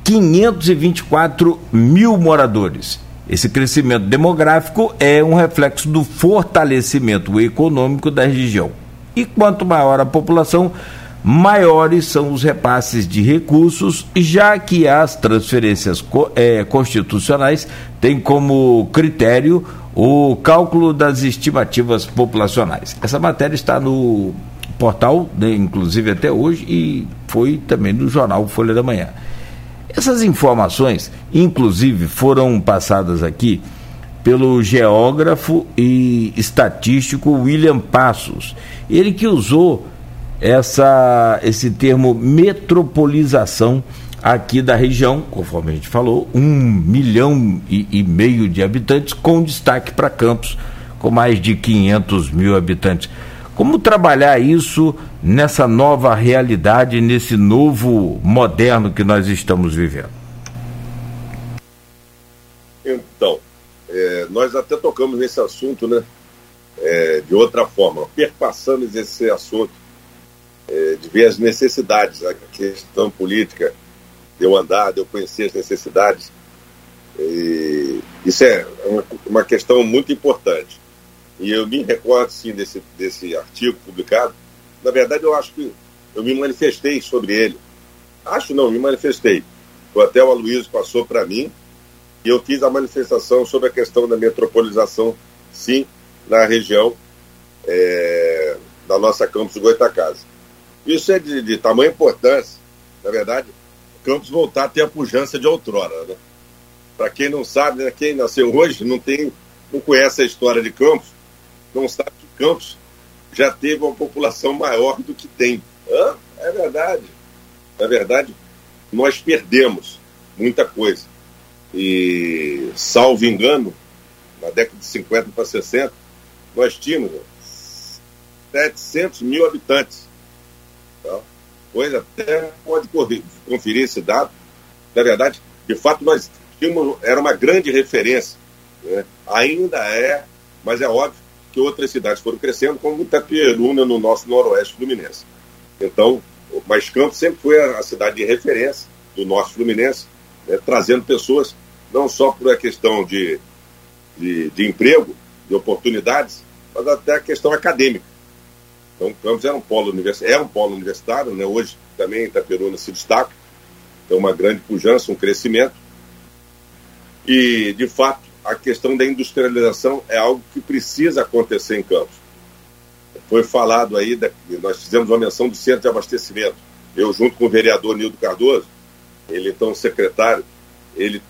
524 mil moradores. Esse crescimento demográfico é um reflexo do fortalecimento econômico da região. E quanto maior a população, maiores são os repasses de recursos, já que as transferências é, constitucionais têm como critério o cálculo das estimativas populacionais. Essa matéria está no portal, né, inclusive até hoje, e foi também no jornal Folha da Manhã. Essas informações, inclusive, foram passadas aqui pelo geógrafo e estatístico William Passos. Ele que usou essa, esse termo metropolização aqui da região, conforme a gente falou, um milhão e, e meio de habitantes, com destaque para Campos, com mais de 500 mil habitantes. Como trabalhar isso nessa nova realidade, nesse novo moderno que nós estamos vivendo? Então, é, nós até tocamos nesse assunto, né? É, de outra forma, perpassamos esse assunto é, de ver as necessidades, a questão política, de eu andar, de eu conhecer as necessidades. E isso é uma, uma questão muito importante. E eu me recordo, sim, desse, desse artigo publicado. Na verdade, eu acho que eu me manifestei sobre ele. Acho não, me manifestei. Até o Aloysio passou para mim e eu fiz a manifestação sobre a questão da metropolização, sim, na região é, da nossa campus Goitacazes. Isso é de, de tamanha importância, na verdade, Campos voltar a ter a pujança de outrora. Né? Para quem não sabe, né, quem nasceu hoje não tem, não conhece a história de Campos, não sabe que Campos já teve uma população maior do que tem. Hã? É verdade. É verdade, nós perdemos muita coisa. E, salvo engano, na década de 50 para 60, nós tínhamos 700 mil habitantes. Tá? Coisa até pode conferir esse dado. Na verdade, de fato, nós tínhamos, era uma grande referência. Né? Ainda é, mas é óbvio que outras cidades foram crescendo, como Itaperuna, no nosso noroeste fluminense. Então, mas Campos sempre foi a, cidade de referência do norte fluminense, né, trazendo pessoas não só por a questão de, de, de, emprego, de oportunidades, mas até a questão acadêmica. Então, Campos era um polo, universitário, é um polo universitário, né, hoje também Itaperuna se destaca, tem uma grande pujança, um crescimento, e, de fato, a questão da industrialização é algo que precisa acontecer em Campos. Foi falado aí, da, nós fizemos uma menção do centro de abastecimento. Eu, junto com o vereador Nildo Cardoso, ele então secretário, ele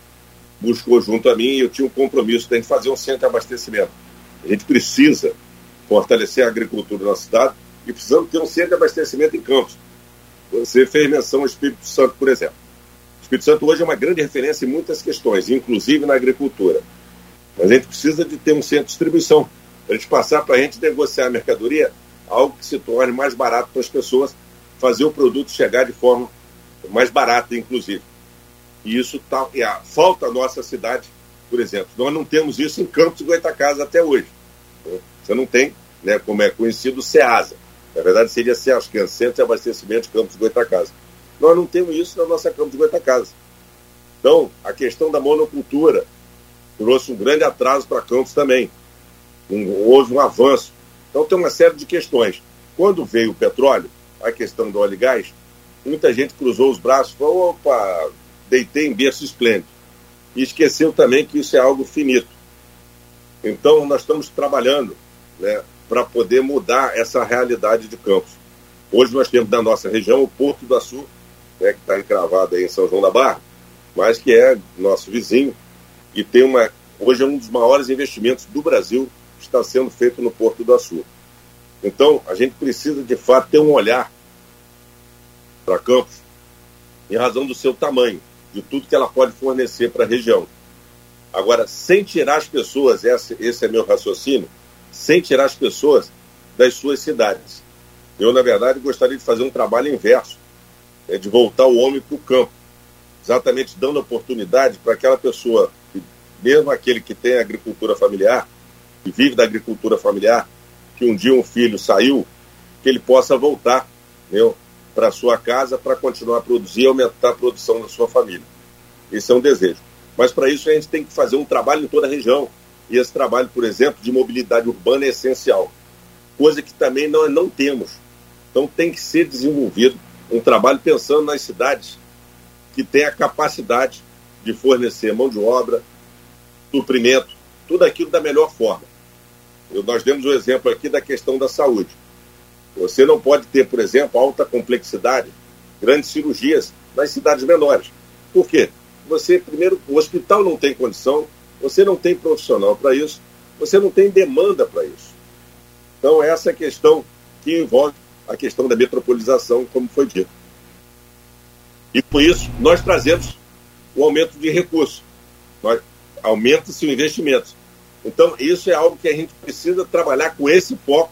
buscou junto a mim e eu tinha um compromisso de fazer um centro de abastecimento. A gente precisa fortalecer a agricultura na cidade e precisamos ter um centro de abastecimento em Campos. Você fez menção ao Espírito Santo, por exemplo. O Espírito Santo hoje é uma grande referência em muitas questões, inclusive na agricultura. Mas a gente precisa de ter um centro de distribuição, para a gente passar para a gente negociar a mercadoria, algo que se torne mais barato para as pessoas, fazer o produto chegar de forma mais barata, inclusive. E isso tá, e a, falta a nossa cidade, por exemplo. Nós não temos isso em Campos de Goitacazes até hoje. Você não tem, né, como é conhecido, o SEASA. Na verdade, seria CEAS, que é Centro de Abastecimento de Campos de Goitacazes. Nós não temos isso na nossa Campos de Goitacazes. Então, a questão da monocultura, trouxe um grande atraso para Campos também. Um, houve um avanço. Então tem uma série de questões. Quando veio o petróleo, a questão do óleo e gás, muita gente cruzou os braços e falou, opa, deitei em berço esplêndido. E esqueceu também que isso é algo finito. Então, nós estamos trabalhando né, para poder mudar essa realidade de Campos. Hoje nós temos na nossa região o Porto do Açu, né, que está encravado aí em São João da Barra, mas que é nosso vizinho e tem uma hoje é um dos maiores investimentos do Brasil que está sendo feito no Porto do Açu. Então, a gente precisa de fato ter um olhar para Campos em razão do seu tamanho, de tudo que ela pode fornecer para a região. Agora, sem tirar as pessoas, esse, esse é meu raciocínio, sem tirar as pessoas das suas cidades. Eu, na verdade, gostaria de fazer um trabalho inverso, né, de voltar o homem para o campo, exatamente dando oportunidade para aquela pessoa, mesmo aquele que tem agricultura familiar, que vive da agricultura familiar, que um dia um filho saiu, que ele possa voltar para sua casa para continuar a produzir e aumentar a produção da sua família. Esse é um desejo. Mas para isso a gente tem que fazer um trabalho em toda a região. E esse trabalho, por exemplo, de mobilidade urbana é essencial. Coisa que também nós não temos. Então tem que ser desenvolvido um trabalho pensando nas cidades que têm a capacidade de fornecer mão de obra, suprimento, tudo aquilo da melhor forma. Eu, nós demos o um exemplo aqui da questão da saúde. Você não pode ter, por exemplo, alta complexidade, grandes cirurgias nas cidades menores. Por quê? Você, primeiro, o hospital não tem condição, você não tem profissional para isso, você não tem demanda para isso. Então, essa é a questão que envolve a questão da metropolização, como foi dito. E por isso, nós trazemos o aumento de recursos. Aumenta-se o investimento. Então, isso é algo que a gente precisa trabalhar com esse foco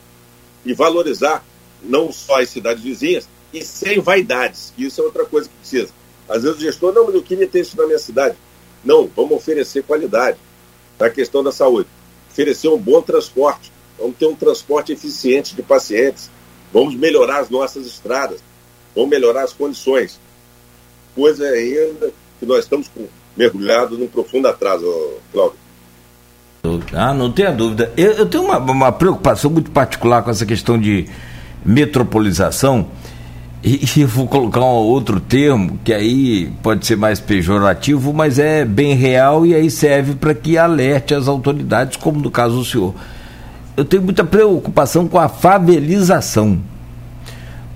e valorizar não só as cidades vizinhas, e sem vaidades. Isso é outra coisa que precisa. Às vezes o gestor, não, mas eu queria ter isso na minha cidade. Não, vamos oferecer qualidade. Na questão da saúde, oferecer um bom transporte. Vamos ter um transporte eficiente de pacientes. Vamos melhorar as nossas estradas. Vamos melhorar as condições. Coisa ainda que nós estamos mergulhados num profundo atraso, Cláudio. Ah, não tenha dúvida. Eu, eu tenho uma, uma, preocupação muito particular com essa questão de metropolização. E, <laughs> e vou colocar um outro termo que aí pode ser mais pejorativo, mas é bem real e aí serve para que alerte as autoridades, como no caso do senhor. Eu tenho muita preocupação com a favelização,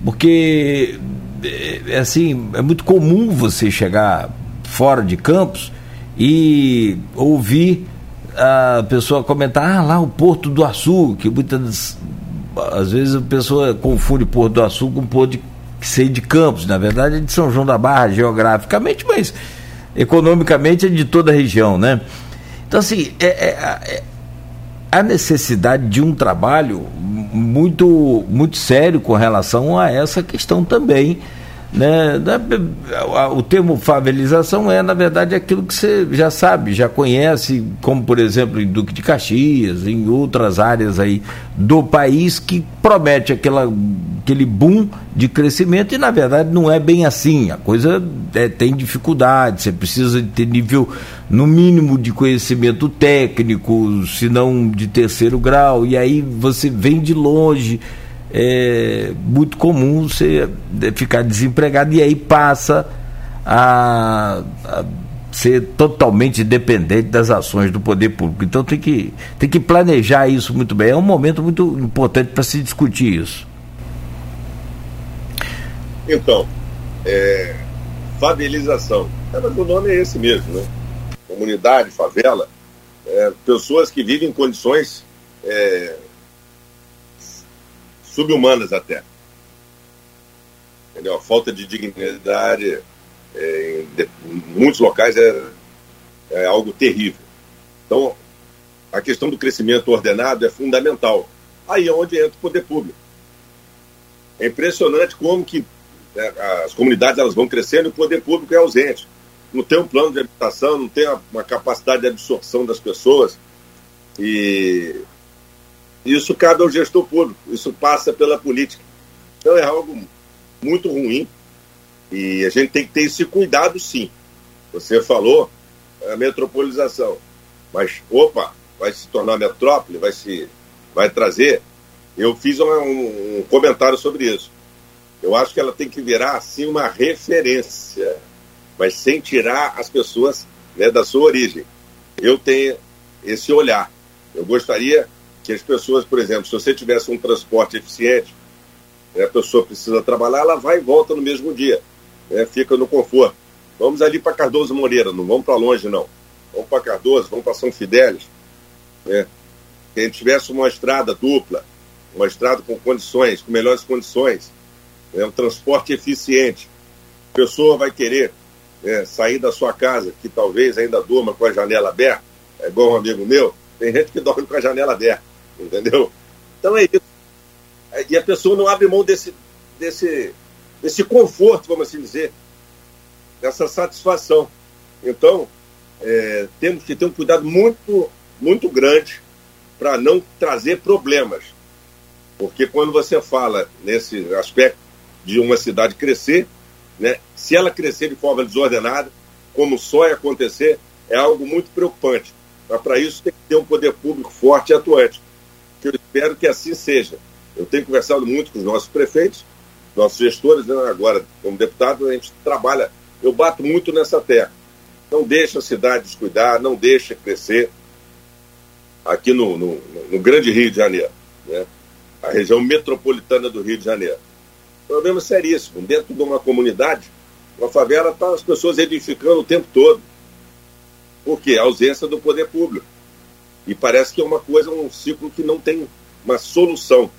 porque é, é assim é muito comum você chegar fora de campos e ouvir a pessoa comentar, ah, lá o Porto do Açu, que muitas às vezes a pessoa confunde Porto do Açu com Porto de, sei de Campos, na verdade é de São João da Barra geograficamente, mas economicamente é de toda a região, né? Então assim, é, é, é a necessidade de um trabalho muito muito sério com relação a essa questão também né? O termo favelização é, na verdade, aquilo que você já sabe, já conhece, como por exemplo em Duque de Caxias, em outras áreas aí do país, que promete aquela, aquele boom de crescimento e na verdade não é bem assim. A coisa é, tem dificuldade, você precisa ter nível, no mínimo, de conhecimento técnico, se não de terceiro grau, e aí você vem de longe é muito comum você ficar desempregado e aí passa a, a ser totalmente dependente das ações do poder público. Então tem que, tem que planejar isso muito bem. É um momento muito importante para se discutir isso. Então, é, favelização. É, o nome é esse mesmo, né? Comunidade, favela, é, pessoas que vivem em condições é, subhumanas até. Entendeu? A falta de dignidade é, em, em, muitos locais é, é algo terrível. Então, a questão do crescimento ordenado é fundamental. Aí é onde entra o poder público. É impressionante como que né, as comunidades elas vão crescendo e o poder público é ausente. Não tem um plano de habitação, não tem uma capacidade de absorção das pessoas. E isso cabe ao gestor público, isso passa pela política. Então é algo muito ruim e a gente tem que ter esse cuidado sim. Você falou a metropolização, mas opa, vai se tornar metrópole, vai se vai trazer. Eu fiz um, um comentário sobre isso. Eu acho que ela tem que virar, assim, uma referência, mas sem tirar as pessoas né, da sua origem. Eu tenho esse olhar. Eu gostaria que as pessoas, por exemplo, se você tivesse um transporte eficiente, né, a pessoa precisa trabalhar, ela vai e volta no mesmo dia, né, fica no conforto. Vamos ali para Cardoso Moreira, não vamos para longe, não. Vamos para Cardoso, vamos para São Fidélis. Né? Que a gente tivesse uma estrada dupla, uma estrada com condições, com melhores condições, né? um transporte eficiente. A pessoa vai querer né, sair da sua casa, que talvez ainda durma com a janela aberta, é igual um amigo meu, tem gente que dorme com a janela aberta, <laughs> entendeu? Então é isso. E a pessoa não abre mão desse, desse, desse conforto, vamos assim dizer, dessa satisfação. Então, é, temos que ter um cuidado muito, muito grande para não trazer problemas. Porque quando você fala nesse aspecto de uma cidade crescer, né, se ela crescer de forma desordenada, como só é acontecer, é algo muito preocupante. Mas para isso tem que ter um poder público forte e atuante. Que eu espero que assim seja. Eu tenho conversado muito com os nossos prefeitos, nossos gestores, né, agora como deputado, a gente trabalha, eu bato muito nessa terra. Não deixa a cidade descuidar, não deixa crescer aqui no, no, no grande Rio de Janeiro, né? a região metropolitana do Rio de Janeiro. Problema seríssimo. Dentro de uma comunidade, uma favela está as pessoas edificando o tempo todo. Por quê? A ausência do poder público. E parece que é uma coisa, um ciclo que não tem uma solução.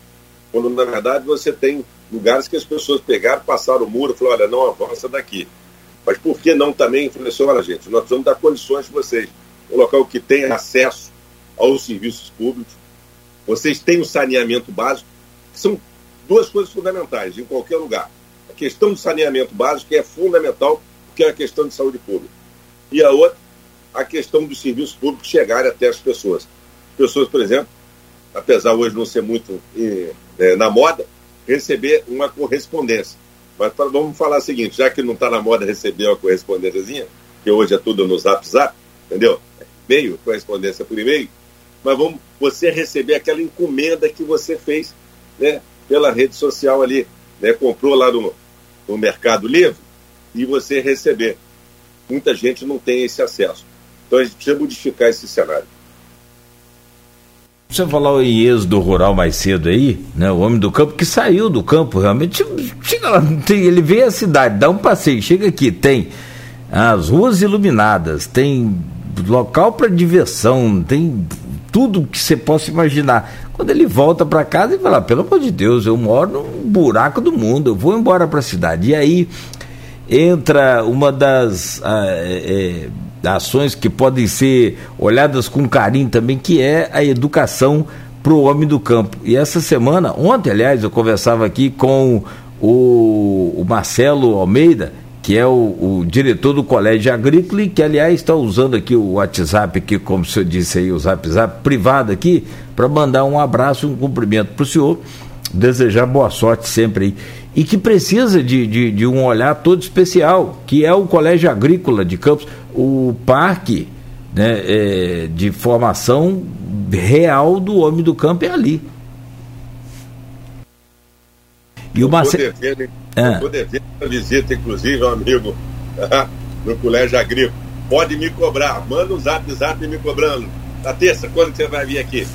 Quando, na verdade, você tem lugares que as pessoas pegaram, passaram o muro falaram, olha, não avança daqui. Mas por que não também influenciou a gente? Nós precisamos dar condições para vocês. Um local que tenha acesso aos serviços públicos. Vocês têm o saneamento básico, que são duas coisas fundamentais em qualquer lugar. A questão do saneamento básico é fundamental, porque é a questão de saúde pública. E a outra, a questão dos serviços públicos chegarem até as pessoas. Pessoas, por exemplo, apesar hoje não ser muito é, na moda, receber uma correspondência. Mas pra, vamos falar o seguinte, já que não está na moda receber uma correspondênciazinha, que hoje é tudo no zap zap, entendeu? E-mail, correspondência por e-mail, mas vamos você receber aquela encomenda que você fez né, pela rede social ali, né, comprou lá no, no Mercado Livre e você receber. Muita gente não tem esse acesso. Então a gente precisa modificar esse cenário. Você falou em êxodo rural mais cedo aí, né? O homem do campo que saiu do campo realmente. Chega lá, tem, ele vê a cidade, dá um passeio, chega aqui, tem as ruas iluminadas, tem local para diversão, tem tudo que você possa imaginar. Quando ele volta para casa, ele fala: pelo amor de Deus, eu moro num buraco do mundo, eu vou embora para a cidade. E aí entra uma das. Ah, é, é, ações que podem ser olhadas com carinho também, que é a educação para o homem do campo. E essa semana, ontem, aliás, eu conversava aqui com o, o Marcelo Almeida, que é o, o, diretor do Colégio Agrícola e que, aliás, está usando aqui o WhatsApp, aqui, como o senhor disse aí, o Zap Zap privado aqui, para mandar um abraço um cumprimento para o senhor, desejar boa sorte sempre aí e que precisa de, de, de, um olhar todo especial, que é o Colégio Agrícola de Campos, o parque né, é, de formação real do homem do campo é ali. E o Marcelo. Ah. Estou devendo a visita, inclusive, um amigo <laughs> no Colégio Agrícola. Pode me cobrar, manda um zap zap me cobrando. Na terça, quando você vai vir aqui?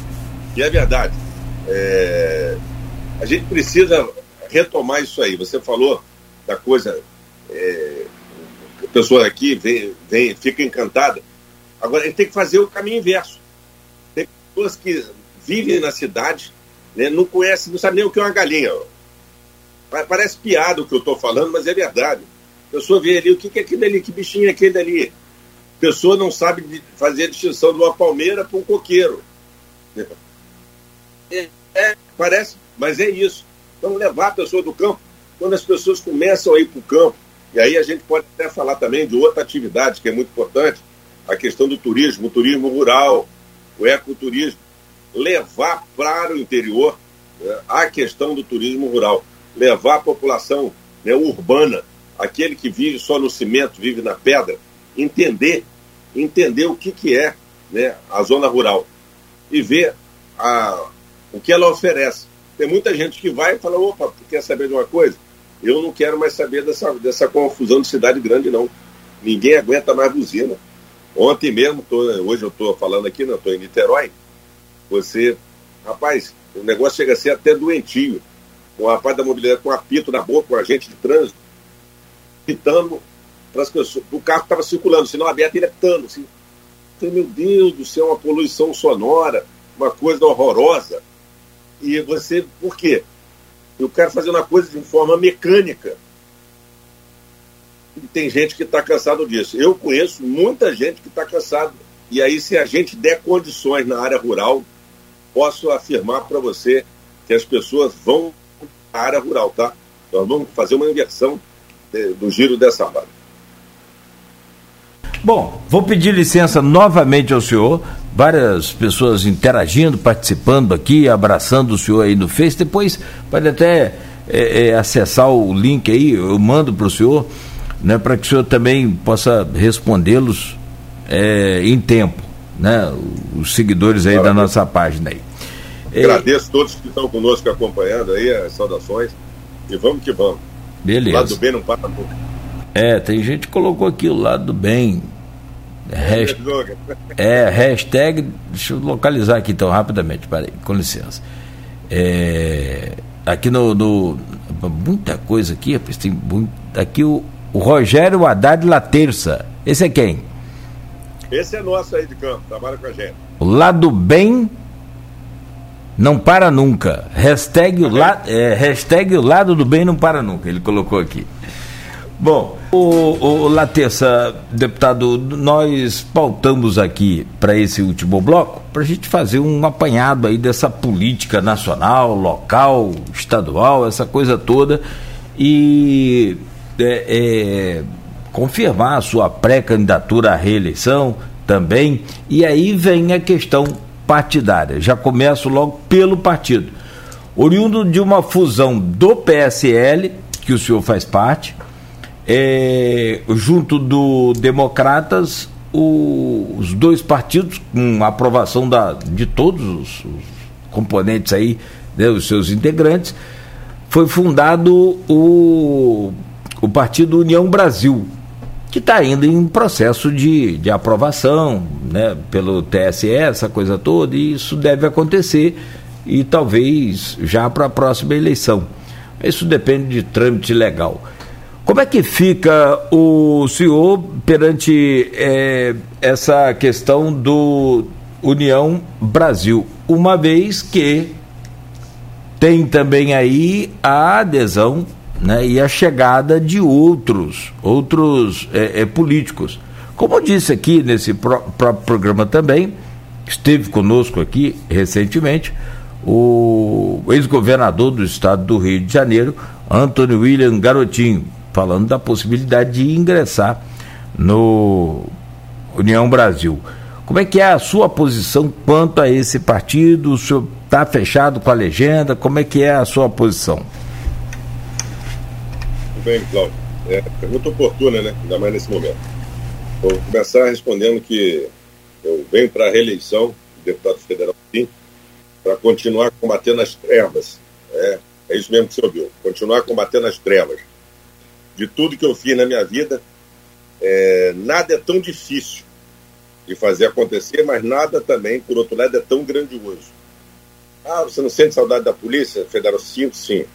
E é verdade. É... A gente precisa retomar isso aí. Você falou da coisa, é, a pessoa aqui vem, vem, fica encantada. Agora, gente tem que fazer o caminho inverso. Tem pessoas que vivem na cidade, né, não conhecem, não sabem nem o que é uma galinha. Parece piada o que eu estou falando, mas é verdade. A pessoa vê ali, o que é aquele ali, que bichinho é aquele ali? A pessoa não sabe fazer a distinção de uma palmeira para um coqueiro. É, é, parece, mas é isso. Então, levar a pessoa do campo, quando as pessoas começam a ir para o campo, e aí a gente pode até falar também de outra atividade que é muito importante, a questão do turismo, o turismo rural, o ecoturismo. Levar para o interior né, a questão do turismo rural. Levar a população né, urbana, aquele que vive só no cimento, vive na pedra, entender, entender o que, que é né, a zona rural e ver a, o que ela oferece. Tem muita gente que vai e fala, opa, quer saber de uma coisa? Eu não quero mais saber dessa, dessa confusão de cidade grande, não. Ninguém aguenta mais buzina. Ontem mesmo, tô, hoje eu estou falando aqui, não estou em Niterói. Você, rapaz, o negócio chega a ser até doentio. Um rapaz da mobilidade com um apito na boca, com um agente de trânsito, pitando para as pessoas. O carro estava circulando, sinal aberto, ele apitando. Assim. Meu Deus do céu, uma poluição sonora, uma coisa horrorosa. E você, por quê? Eu quero fazer uma coisa de forma mecânica. E tem gente que está cansado disso. Eu conheço muita gente que está cansado. E aí, se a gente der condições na área rural, posso afirmar para você que as pessoas vão à área rural, tá? Nós vamos fazer uma inversão eh, do giro dessa vaga. Bom, vou pedir licença novamente ao senhor. Várias pessoas interagindo, participando aqui, abraçando o senhor aí no Face. Depois pode até é, é, acessar o link aí, eu mando para o senhor, né, para que o senhor também possa respondê-los é, em tempo, né? Os seguidores aí da nossa página aí. Agradeço todos que estão conosco acompanhando aí, as saudações. E vamos que vamos. Beleza. O lado do bem não para nunca. É, tem gente que colocou aqui o lado do bem. Hasht... É, hashtag. Deixa eu localizar aqui então rapidamente, peraí, com licença. É, aqui no, no, Muita coisa aqui, rapaz, tem muito. Aqui o, o Rogério Haddad La Terça. Esse é quem? Esse é nosso aí de campo, trabalha com a gente. O lado bem não para nunca. Hashtag, o, la, é, hashtag o lado do bem não para nunca. Ele colocou aqui. Bom, o, o deputado, nós pautamos aqui para esse último bloco para a gente fazer um apanhado aí dessa política nacional, local, estadual, essa coisa toda e é, é, confirmar a sua pré-candidatura à reeleição também. E aí vem a questão partidária. Já começo logo pelo partido. Oriundo de uma fusão do PSL, que o senhor faz parte, é, junto do Democratas, o, os dois partidos, com aprovação da, de todos os, os componentes aí, né, os seus integrantes, foi fundado o, o Partido União Brasil, que está ainda em processo de, de aprovação né, pelo TSE, essa coisa toda, e isso deve acontecer e talvez já para a próxima eleição. Isso depende de trâmite legal. Como é que fica o senhor perante é, essa questão do União Brasil, uma vez que tem também aí a adesão né, e a chegada de outros, outros é, é, políticos. Como eu disse aqui nesse pró próprio programa também, esteve conosco aqui recentemente o ex-governador do estado do Rio de Janeiro, Antônio William Garotinho falando da possibilidade de ingressar no União Brasil. Como é que é a sua posição quanto a esse partido? O senhor está fechado com a legenda? Como é que é a sua posição? Tudo bem, Cláudio. É, pergunta oportuna, né? Ainda mais nesse momento. Vou começar respondendo que eu venho para a reeleição, deputado federal, sim, para continuar combatendo as trevas. É, é isso mesmo que você ouviu. Continuar combatendo as trevas de tudo que eu fiz na minha vida, é, nada é tão difícil de fazer acontecer, mas nada também, por outro lado, é tão grandioso. Ah, você não sente saudade da Polícia Federal? Sim, sim.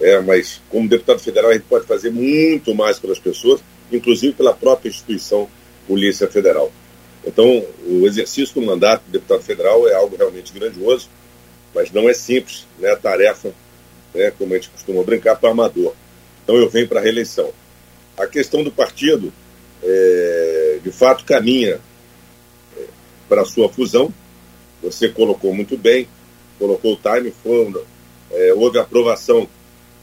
É, mas como deputado federal a gente pode fazer muito mais pelas pessoas, inclusive pela própria instituição Polícia Federal. Então, o exercício do mandato de deputado federal é algo realmente grandioso, mas não é simples, né? A tarefa, né, como a gente costuma brincar, para amador. Então eu venho para a reeleição. A questão do partido, é, de fato, caminha é, para a sua fusão. Você colocou muito bem, colocou o time, foi, é, houve aprovação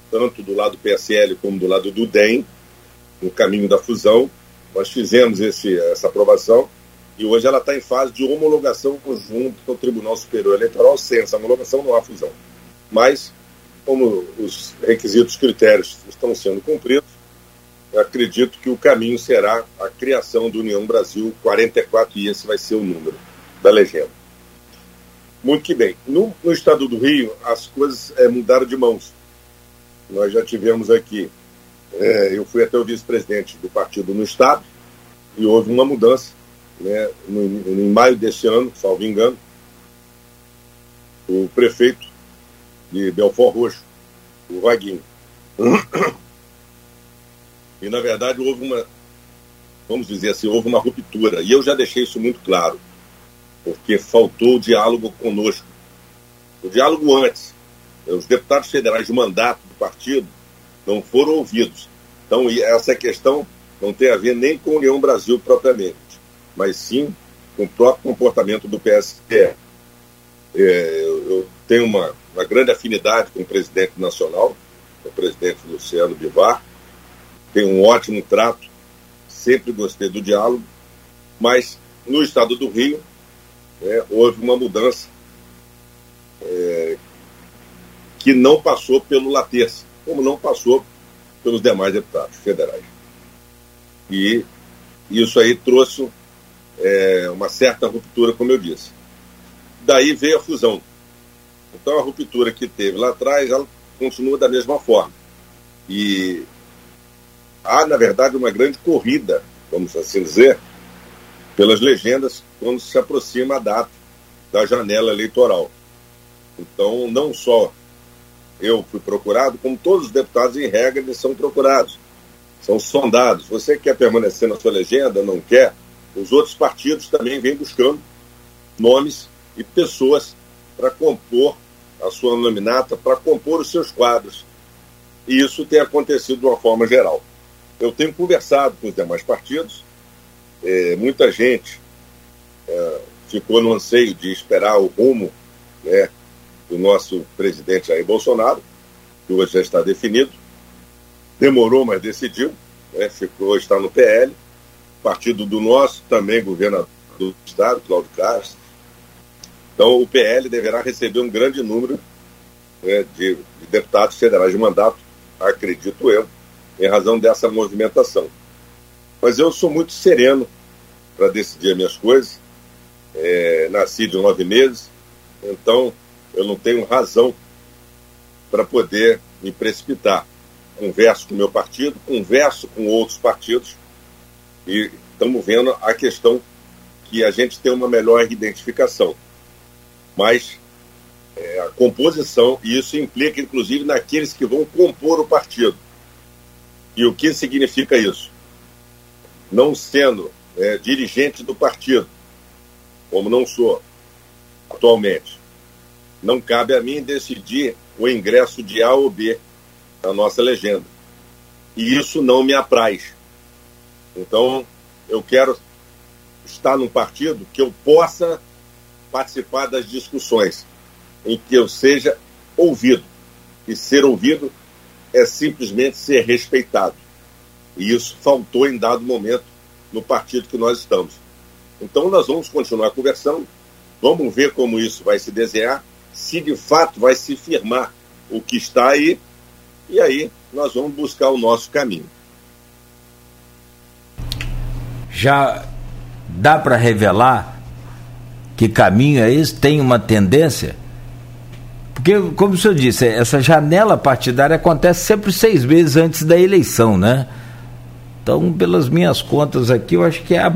tanto do lado do PSL como do lado do DEM no caminho da fusão. Nós fizemos esse, essa aprovação e hoje ela está em fase de homologação conjunto com o Tribunal Superior Eleitoral. Sem essa homologação não há fusão. Mas como os requisitos, critérios estão sendo cumpridos, acredito que o caminho será a criação do União Brasil 44, e esse vai ser o número da legenda. Muito que bem. No, no estado do Rio, as coisas é, mudaram de mãos. Nós já tivemos aqui é, eu fui até o vice-presidente do partido no Estado e houve uma mudança. Né, no, em maio deste ano, salvo engano, o prefeito de Belfort Roxo, o Vaguinho. E, na verdade, houve uma, vamos dizer assim, houve uma ruptura. E eu já deixei isso muito claro, porque faltou o diálogo conosco. O diálogo antes. Os deputados federais de mandato do partido não foram ouvidos. Então, essa questão não tem a ver nem com a União Brasil propriamente, mas sim com o próprio comportamento do PSE. É, eu, eu, tenho uma, uma grande afinidade com o presidente nacional, o presidente Luciano Bivar, tenho um ótimo trato, sempre gostei do diálogo, mas no estado do Rio é, houve uma mudança é, que não passou pelo Laterce, como não passou pelos demais deputados federais. E isso aí trouxe é, uma certa ruptura, como eu disse. Daí veio a fusão. Então a ruptura que teve lá atrás, ela continua da mesma forma. E há, na verdade, uma grande corrida, vamos assim dizer, pelas legendas quando se aproxima a data da janela eleitoral. Então, não só eu fui procurado, como todos os deputados, em regra, eles são procurados, são sondados. Você quer permanecer na sua legenda, não quer? Os outros partidos também vêm buscando nomes e pessoas para compor a sua nominata, para compor os seus quadros. E isso tem acontecido de uma forma geral. Eu tenho conversado com os demais partidos, é, muita gente é, ficou no anseio de esperar o rumo né, do nosso presidente Jair Bolsonaro, que hoje já está definido. Demorou, mas decidiu. Né, ficou, está no PL. Partido do nosso, também governador do Estado, Cláudio Castro. Então, o PL deverá receber um grande número né, de, de deputados federais de mandato, acredito eu, em razão dessa movimentação. Mas eu sou muito sereno para decidir as minhas coisas. É, nasci de nove meses, então eu não tenho razão para poder me precipitar. Converso com meu partido, converso com outros partidos e estamos vendo a questão que a gente tem uma melhor identificação. Mas é, a composição, e isso implica inclusive naqueles que vão compor o partido. E o que significa isso? Não sendo é, dirigente do partido, como não sou atualmente, não cabe a mim decidir o ingresso de A ou B na nossa legenda. E isso não me apraz. Então, eu quero estar num partido que eu possa participar das discussões, em que eu seja ouvido. E ser ouvido é simplesmente ser respeitado. E isso faltou em dado momento no partido que nós estamos. Então, nós vamos continuar conversando, vamos ver como isso vai se desenhar se de fato vai se firmar o que está aí, e aí nós vamos buscar o nosso caminho. Já dá para revelar que caminho é esse? Tem uma tendência? Porque, como o senhor disse, essa janela partidária acontece sempre seis meses antes da eleição, né? Então, pelas minhas contas aqui, eu acho que é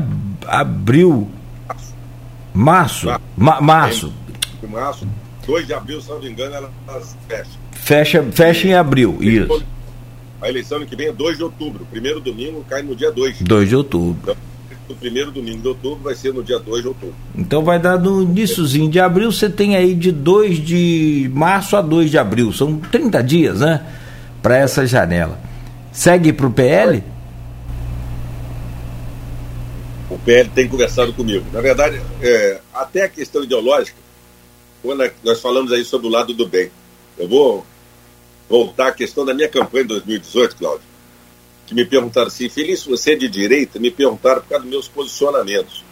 abril. Março. Ma março. Março. 2 de abril, se não me engano, ela fecha. Fecha, fecha em abril, isso. A eleição que vem é 2 de outubro. Primeiro domingo cai no dia 2. 2 de outubro. Então, o primeiro domingo de outubro vai ser no dia 2 de outubro. Então vai dar no iníciozinho de abril, você tem aí de 2 de março a 2 de abril. São 30 dias, né? Para essa janela. Segue para o PL? O PL tem conversado comigo. Na verdade, é, até a questão ideológica, quando nós falamos aí sobre o lado do bem. Eu vou voltar à questão da minha campanha em 2018, Cláudio, que me perguntaram assim, Feliz, você é de direita? Me perguntaram por causa dos meus posicionamentos.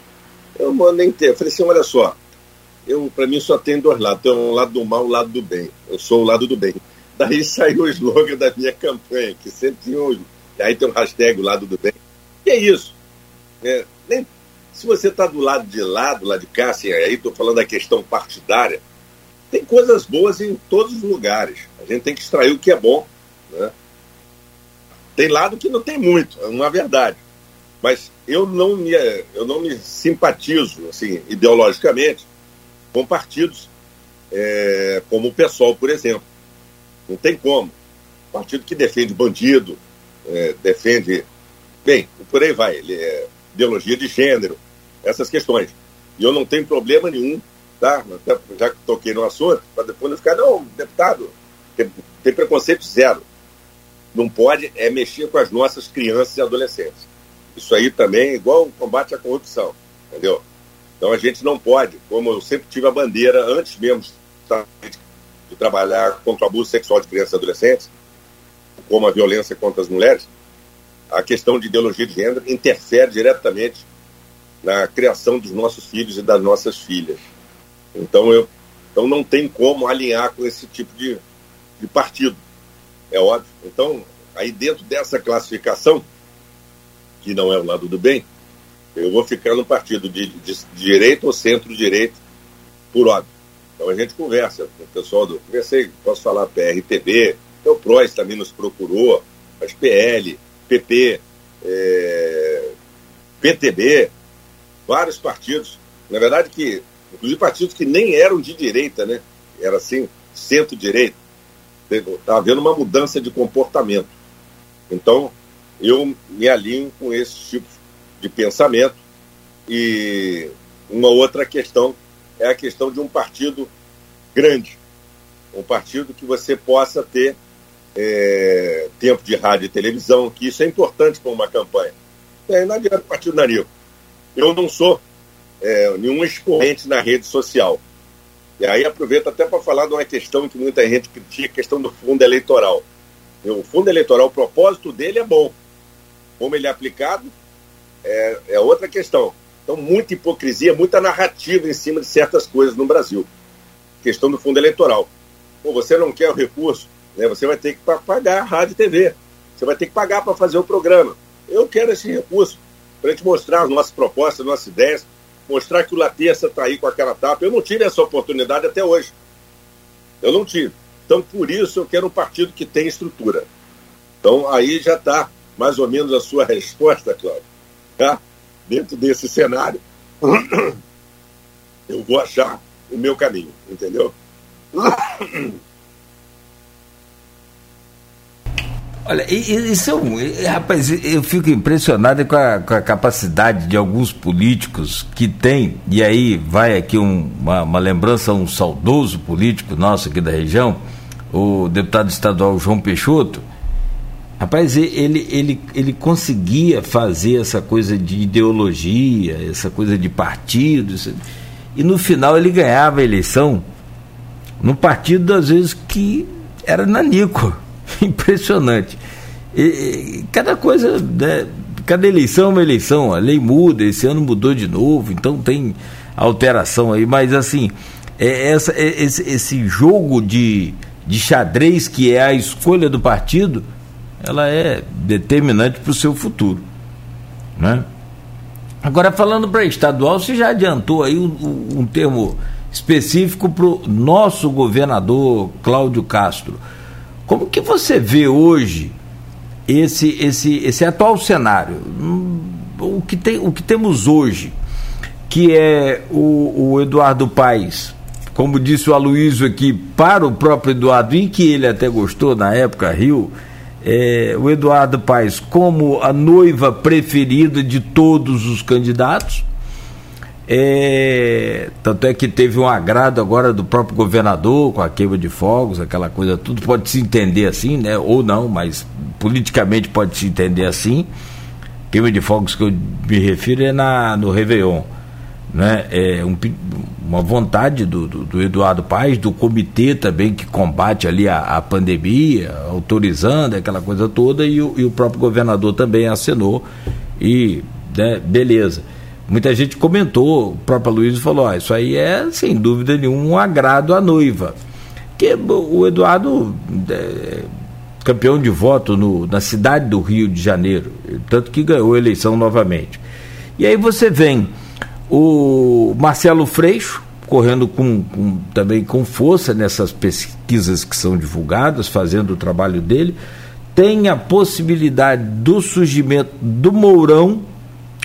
Eu ter. Eu falei assim, olha só, eu para mim só tem dois lados, tem um lado do mal e um lado do bem. Eu sou o lado do bem. <laughs> Daí saiu o slogan da minha campanha, que sempre tinha um. Aí tem um hashtag o lado do bem. E é isso. É, nem se você está do lado de lá, do lado de cá, assim, aí estou falando da questão partidária, tem coisas boas em todos os lugares. A gente tem que extrair o que é bom. Né? Tem lado que não tem muito, é uma verdade. Mas eu não me, eu não me simpatizo, assim, ideologicamente, com partidos é, como o PSOL, por exemplo. Não tem como. Partido que defende bandido, é, defende. Bem, por aí vai. Ele é ideologia de gênero, essas questões. E eu não tenho problema nenhum, tá? Já que toquei no assunto, para depois não ficar, não, deputado, tem, tem preconceito zero. Não pode é mexer com as nossas crianças e adolescentes. Isso aí também é igual o combate à corrupção, entendeu? Então a gente não pode, como eu sempre tive a bandeira antes mesmo de trabalhar contra o abuso sexual de crianças e adolescentes, como a violência contra as mulheres, a questão de ideologia de gênero interfere diretamente na criação dos nossos filhos e das nossas filhas. Então, eu, então não tem como alinhar com esse tipo de, de partido, é óbvio. Então, aí dentro dessa classificação, que não é o lado do bem, eu vou ficar no partido de, de, de direita ou centro-direita, por óbvio. Então a gente conversa com o pessoal do. Conversei, posso falar PRTB, o PROS também nos procurou, as PL, PP, é, PTB, vários partidos. Na verdade, que, inclusive partidos que nem eram de direita, né? Era assim, centro-direita. Está havendo uma mudança de comportamento. Então, eu me alinho com esse tipo de pensamento. E uma outra questão é a questão de um partido grande, um partido que você possa ter é, tempo de rádio e televisão, que isso é importante para uma campanha. É, não adianta partido narico. Eu não sou é, nenhum expoente na rede social. E aí aproveito até para falar de uma questão que muita gente critica, a questão do fundo eleitoral. O fundo eleitoral, o propósito dele é bom. Como ele é aplicado, é, é outra questão. Então, muita hipocrisia, muita narrativa em cima de certas coisas no Brasil. Questão do fundo eleitoral. Pô, você não quer o recurso, né? você vai ter que pagar a rádio e TV. Você vai ter que pagar para fazer o programa. Eu quero esse recurso para a gente mostrar as nossas propostas, as nossas ideias, mostrar que o Laterça está aí com aquela tapa. Eu não tive essa oportunidade até hoje. Eu não tive. Então, por isso, eu quero um partido que tem estrutura. Então, aí já está mais ou menos a sua resposta, Cláudio. Tá? dentro desse cenário, <coughs> eu vou achar o meu caminho, entendeu? <coughs> Olha, isso é um, rapaz, eu fico impressionado com a, com a, capacidade de alguns políticos que tem, e aí vai aqui um, uma, uma lembrança, um saudoso político nosso aqui da região, o deputado estadual João Peixoto, Rapaz, ele, ele, ele conseguia fazer essa coisa de ideologia, essa coisa de partido, e no final ele ganhava a eleição no partido, às vezes, que era nanico. <laughs> Impressionante. E, cada coisa, né, cada eleição é uma eleição, a lei muda, esse ano mudou de novo, então tem alteração aí, mas assim, é essa, é esse, esse jogo de, de xadrez que é a escolha do partido ela é determinante para o seu futuro. Né? Agora, falando para estadual, você já adiantou aí um, um termo específico para o nosso governador Cláudio Castro. Como que você vê hoje esse, esse, esse atual cenário? Hum, o que, tem, o que temos hoje, que é o, o Eduardo Paes, como disse o Aloysio aqui, para o próprio Eduardo, e que ele até gostou na época, Rio, é, o Eduardo Paes como a noiva preferida de todos os candidatos. É, tanto é que teve um agrado agora do próprio governador com a queima de fogos, aquela coisa, tudo pode se entender assim, né? Ou não, mas politicamente pode se entender assim. Queima de fogos que eu me refiro é na, no Réveillon né, é um, uma vontade do, do, do, Eduardo Paes, do comitê também que combate ali a, a pandemia, autorizando aquela coisa toda, e o, e o próprio governador também assinou, e né, beleza. Muita gente comentou, o próprio Luiz falou: isso aí é sem dúvida nenhuma um agrado à noiva. Que o Eduardo é, campeão de voto no, na cidade do Rio de Janeiro, tanto que ganhou a eleição novamente. E aí você vem o Marcelo Freixo, correndo com, com, também com força nessas pesquisas que são divulgadas, fazendo o trabalho dele. tem a possibilidade do surgimento do Mourão,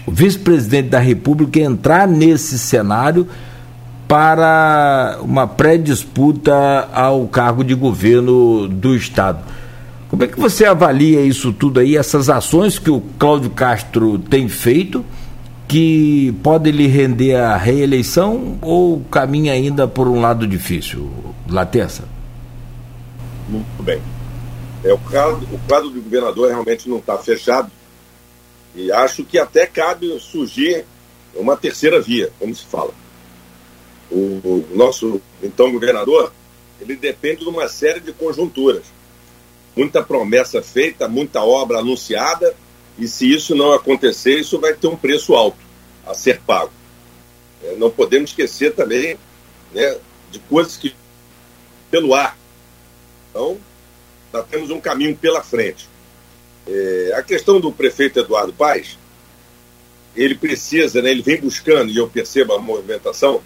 o vice-presidente da República, entrar nesse cenário para uma pré-disputa ao cargo de governo do Estado. Como é que você avalia isso tudo aí, essas ações que o Cláudio Castro tem feito, que podem lhe render a reeleição ou caminha ainda por um lado difícil? Laterça? Muito bem. É, o, quadro, o quadro do governador realmente não está fechado e acho que até cabe surgir uma terceira via, como se fala. O, nosso então governador, ele depende de uma série de conjunturas muita promessa feita, muita obra anunciada, e se isso não acontecer, isso vai ter um preço alto a ser pago. É, não podemos esquecer também né, de coisas que pelo ar. Então, nós temos um caminho pela frente. É, a questão do prefeito Eduardo Paes, ele precisa, né, ele vem buscando, e eu percebo a movimentação,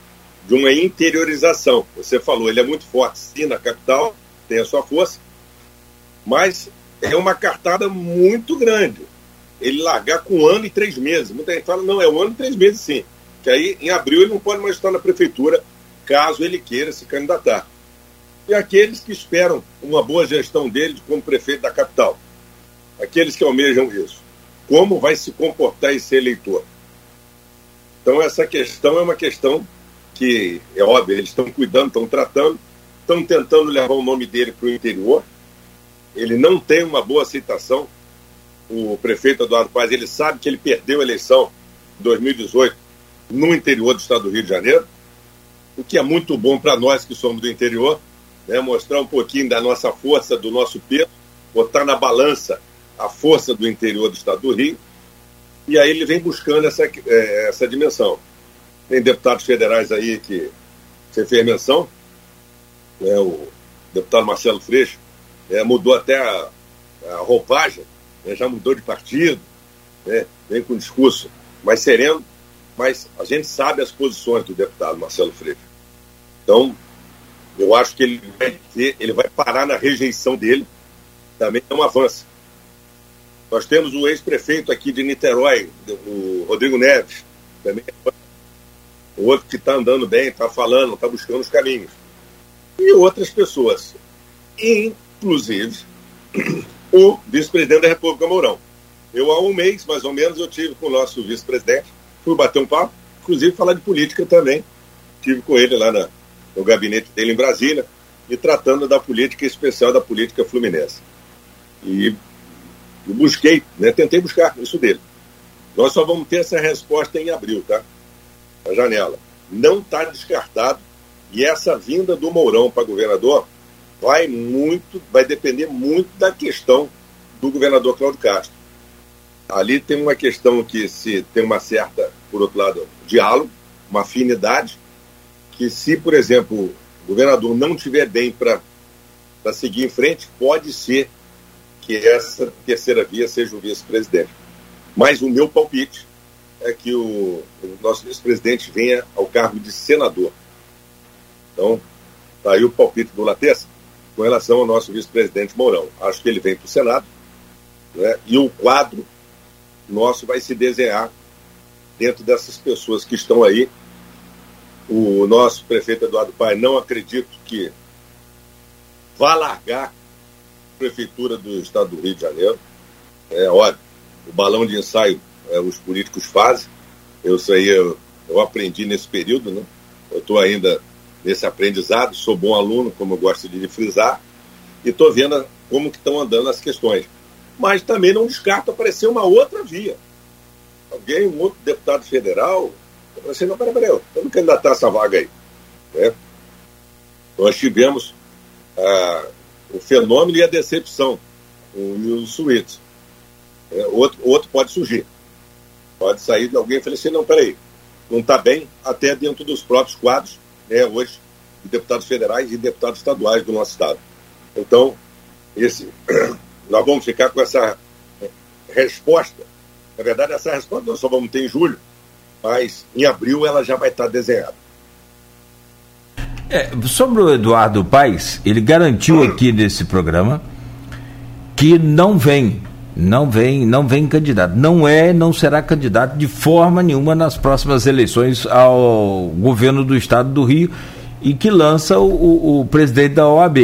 de uma interiorização. Você falou, ele é muito forte sim na capital, tem a sua força, mas é uma cartada muito grande. Ele largar com um ano e três meses. Muita gente fala, não, é um ano e três meses sim. Que aí, em abril, ele não pode mais estar na prefeitura, caso ele queira se candidatar. E aqueles que esperam uma boa gestão dele como prefeito da capital. Aqueles que almejam isso. Como vai se comportar esse eleitor? Então, essa questão é uma questão que, é óbvio, eles estão cuidando, estão tratando, estão tentando levar o nome dele para o interior, ele não tem uma boa aceitação. O prefeito Eduardo Paz, ele sabe que ele perdeu a eleição em 2018 no interior do estado do Rio de Janeiro, o que é muito bom para nós que somos do interior, né, mostrar um pouquinho da nossa força, do nosso peso, botar na balança a força do interior do estado do Rio, e aí ele vem buscando essa, é, essa dimensão. Tem deputados federais aí que você fez menção, né, o deputado Marcelo Freixo, é, mudou até a, a roupagem, né, já mudou de partido, né, vem com discurso mais sereno, mas a gente sabe as posições do deputado Marcelo Freire. Então, eu acho que ele vai, ter, ele vai parar na rejeição dele, também é um avanço. Nós temos o ex-prefeito aqui de Niterói, o Rodrigo Neves, também é o outro que está andando bem, está falando, está buscando os caminhos. E outras pessoas. Inclusive <clears throat> o vice-presidente da República Mourão. Eu, há um mês, mais ou menos, eu tive com o nosso vice-presidente, fui bater um papo, inclusive falar de política também. Tive com ele lá na, no gabinete dele em Brasília, e tratando da política especial da política fluminense. E eu busquei, né, tentei buscar isso dele. Nós só vamos ter essa resposta em abril, tá? Na janela. Não está descartado. E essa vinda do Mourão para governador vai muito, vai depender muito da questão do governador Cláudio Castro. Ali tem uma questão que se tem uma certa, por outro lado, diálogo, uma afinidade, que se, por exemplo, o governador não tiver bem para seguir em frente, pode ser que essa terceira via seja o vice-presidente. Mas o meu palpite é que o, o nosso vice-presidente venha ao cargo de senador. Então, tá aí o palpite do Latessa com relação ao nosso vice-presidente Mourão. Acho que ele vem para o Senado né, e o quadro nosso vai se desenhar dentro dessas pessoas que estão aí. O nosso prefeito Eduardo Pai não acredito que vá largar prefeitura do estado do Rio de Janeiro. É óbvio, o balão de ensaio é, os políticos fazem. Eu aí eu, eu aprendi nesse período, né? Eu estou ainda nesse aprendizado, sou bom aluno, como eu gosto de frisar, e estou vendo como que estão andando as questões. Mas também não descarto aparecer uma outra via. Alguém, um outro deputado federal, assim, não, peraí, peraí, não candidatar essa vaga aí. Né? Nós tivemos ah, o fenômeno e a decepção, o Nilson Suítes. É, outro, outro pode surgir. Pode sair de alguém e falar assim, não, peraí, não está bem, até dentro dos próprios quadros né, hoje de deputados federais e deputados estaduais do nosso estado. Então, esse, <clears throat> nós vamos ficar com essa resposta. Na verdade, essa resposta nós só vamos ter em julho, mas em abril ela já vai estar desenhada. É, sobre o Eduardo Paes, ele garantiu aqui nesse programa que não vem, não vem, não vem candidato. Não é, não será candidato de forma nenhuma nas próximas eleições ao governo do estado do Rio e que lança o, o, o presidente da OAB.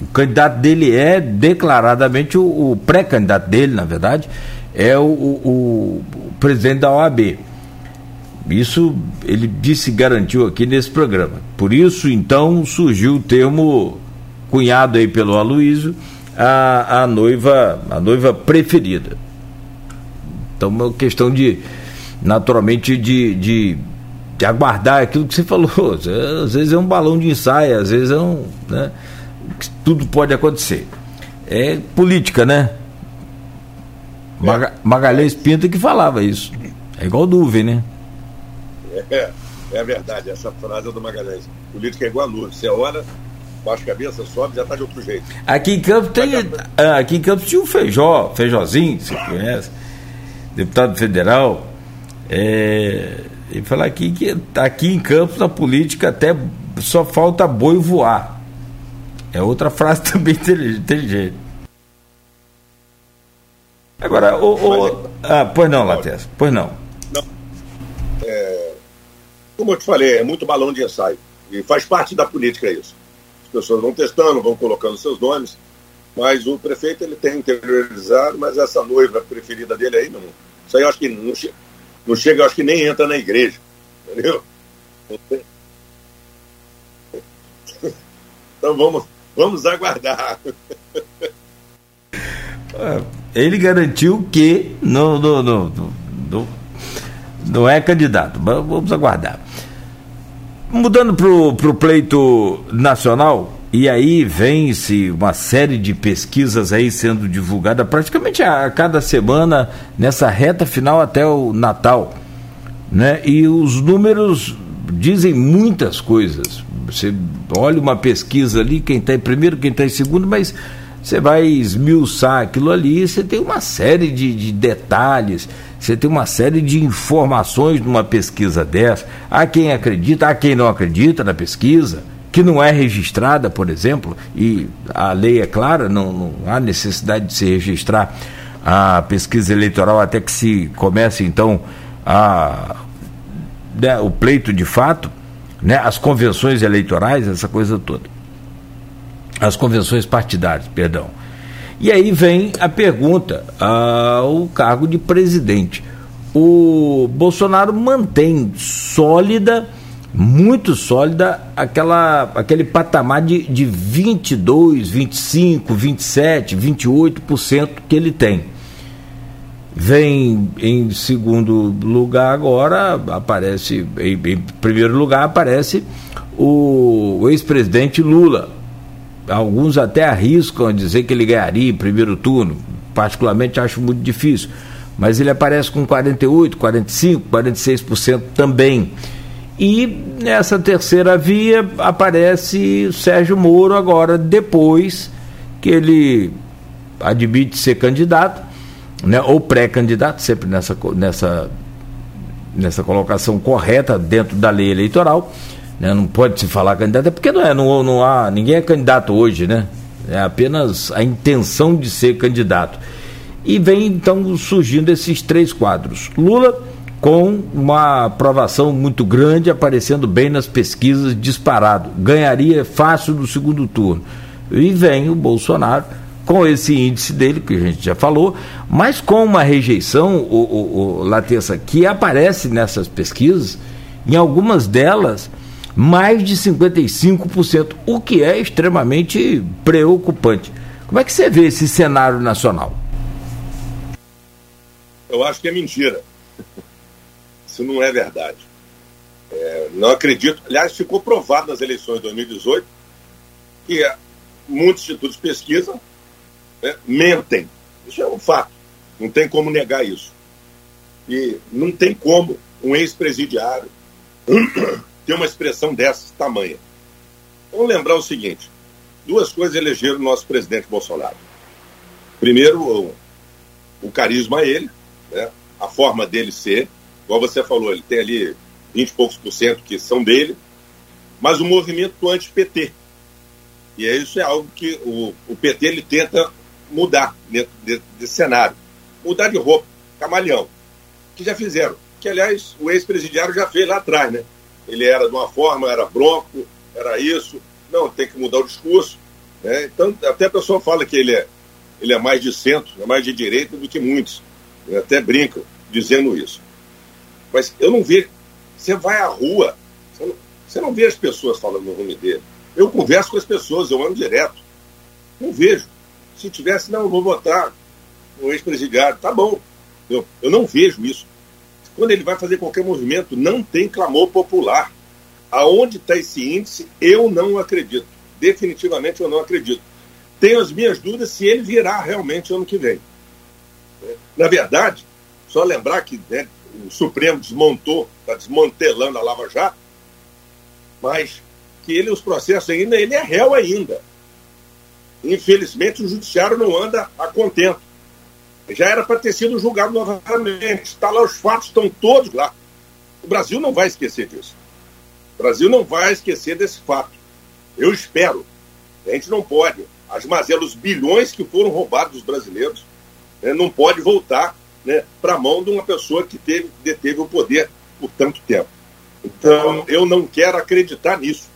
O candidato dele é declaradamente o, o pré-candidato dele, na verdade, é o, o, o presidente da OAB. Isso ele disse garantiu aqui nesse programa. Por isso, então, surgiu o termo cunhado aí pelo Aloísio, a, a noiva, a noiva preferida. Então, é uma questão de, naturalmente, de, de, de, aguardar aquilo que você falou. <laughs> Às vezes é um balão de ensaio, às vezes é um. Né, tudo pode acontecer. É política, né? Maga, Magalhães Pinto que falava isso. É igual nuvem, né? É, é verdade, essa frase é do Magalhães. Política é igual a luz. Você olha, baixa a cabeça, sobe, já está de outro jeito. Aqui em Campos tem. Ah, aqui em Campos tinha o Feijó, Feijozinho, você conhece, deputado federal. É, e falar aqui que aqui em Campos a política até só falta boi voar. É outra frase <laughs> também inteligente. Agora, o, o, ah, pois não, Lattes, pois não. Como eu te falei, é muito balão de ensaio. E faz parte da política isso. As pessoas vão testando, vão colocando seus nomes, mas o prefeito ele tem interiorizado, mas essa noiva preferida dele aí, não. Isso aí eu acho que não, não chega, acho que nem entra na igreja. Entendeu? <laughs> Então vamos, vamos aguardar. <laughs> É, ele garantiu que não, não, não, não, não é candidato. Vamos aguardar. Mudando para o pleito nacional, e aí vem-se uma série de pesquisas aí sendo divulgada praticamente a, a cada semana, nessa reta final até o Natal. Né? E os números dizem muitas coisas. Você olha uma pesquisa ali, quem está em primeiro, quem está em segundo, mas você vai esmiuçar aquilo ali, você tem uma série de, de detalhes você tem uma série de informações numa pesquisa dessa. Há quem acredita, há quem não acredita na pesquisa, que não é registrada, por exemplo, e a lei é clara, não, não há necessidade de se registrar a pesquisa eleitoral até que se comece então a, né, o pleito de fato, né, as convenções eleitorais, essa coisa toda. As convenções partidárias, perdão. E aí vem a pergunta ao cargo de presidente. O Bolsonaro mantém sólida, muito sólida, aquela, aquele patamar de, de 22, 25, 27, 28% que ele tem. Vem em segundo lugar agora, aparece, em, em primeiro lugar aparece o, o ex-presidente Lula, alguns até arriscam a dizer que ele ganharia em primeiro turno, particularmente acho muito difícil, mas ele aparece com 48, 45, 46% também. E nessa terceira via aparece Sérgio Moro agora, depois que ele admite ser candidato, né, ou pré-candidato, sempre nessa, nessa, nessa colocação correta dentro da lei eleitoral né? Não pode se falar candidato, é porque não é, não, não há, ninguém é candidato hoje, né? É apenas a intenção de ser candidato. E vem então surgindo esses três quadros. Lula com uma aprovação muito grande, aparecendo bem nas pesquisas, disparado. Ganharia fácil no segundo turno. E vem o Bolsonaro com esse índice dele, que a gente já falou, mas com uma rejeição, o, o, o que aparece nessas pesquisas, em algumas delas mais de 55%, o que é extremamente preocupante. Como é que você vê esse cenário nacional? Eu acho que é mentira. Isso não é verdade. É, não acredito. Aliás, ficou provado nas eleições de 2018 que muitos institutos de pesquisa né, mentem. Isso é um fato. Não tem como negar isso. E não tem como um ex-presidiário ter uma expressão dessa tamanha. Vamos lembrar o seguinte: duas coisas elegeram o nosso presidente Bolsonaro. Primeiro, o, o carisma a ele, né? a forma dele ser, igual você falou, ele tem ali 20 e poucos por cento que são dele, mas o movimento anti-PT. E isso é algo que o, o PT ele tenta mudar dentro desse cenário. Mudar de roupa, camaleão, que já fizeram. Que, aliás, o ex-presidiário já fez lá atrás, né? Ele era de uma forma, era bronco, era isso. Não, tem que mudar o discurso. Né? Então, até a pessoa fala que ele é, ele é mais de centro, é mais de direita do que muitos. Até brincam dizendo isso. Mas eu não vejo. Você vai à rua, você não, você não vê as pessoas falando no nome dele. Eu converso com as pessoas, eu ando direto. Não vejo. Se tivesse, não, eu vou votar no ex-presidiário. Tá bom. Eu, eu não vejo isso. Quando ele vai fazer qualquer movimento, não tem clamor popular. Aonde está esse índice, eu não acredito. Definitivamente eu não acredito. Tenho as minhas dúvidas se ele virá realmente ano que vem. Na verdade, só lembrar que né, o Supremo desmontou, está desmantelando a Lava Jato, mas que ele, os processos ainda, ele é réu ainda. Infelizmente, o judiciário não anda a contento. Já era para ter sido julgado novamente. Está lá, os fatos estão todos lá. O Brasil não vai esquecer disso. O Brasil não vai esquecer desse fato. Eu espero. A gente não pode. As mazelas, os bilhões que foram roubados dos brasileiros, né, não pode voltar né, para a mão de uma pessoa que teve, deteve o poder por tanto tempo. Então, eu não quero acreditar nisso.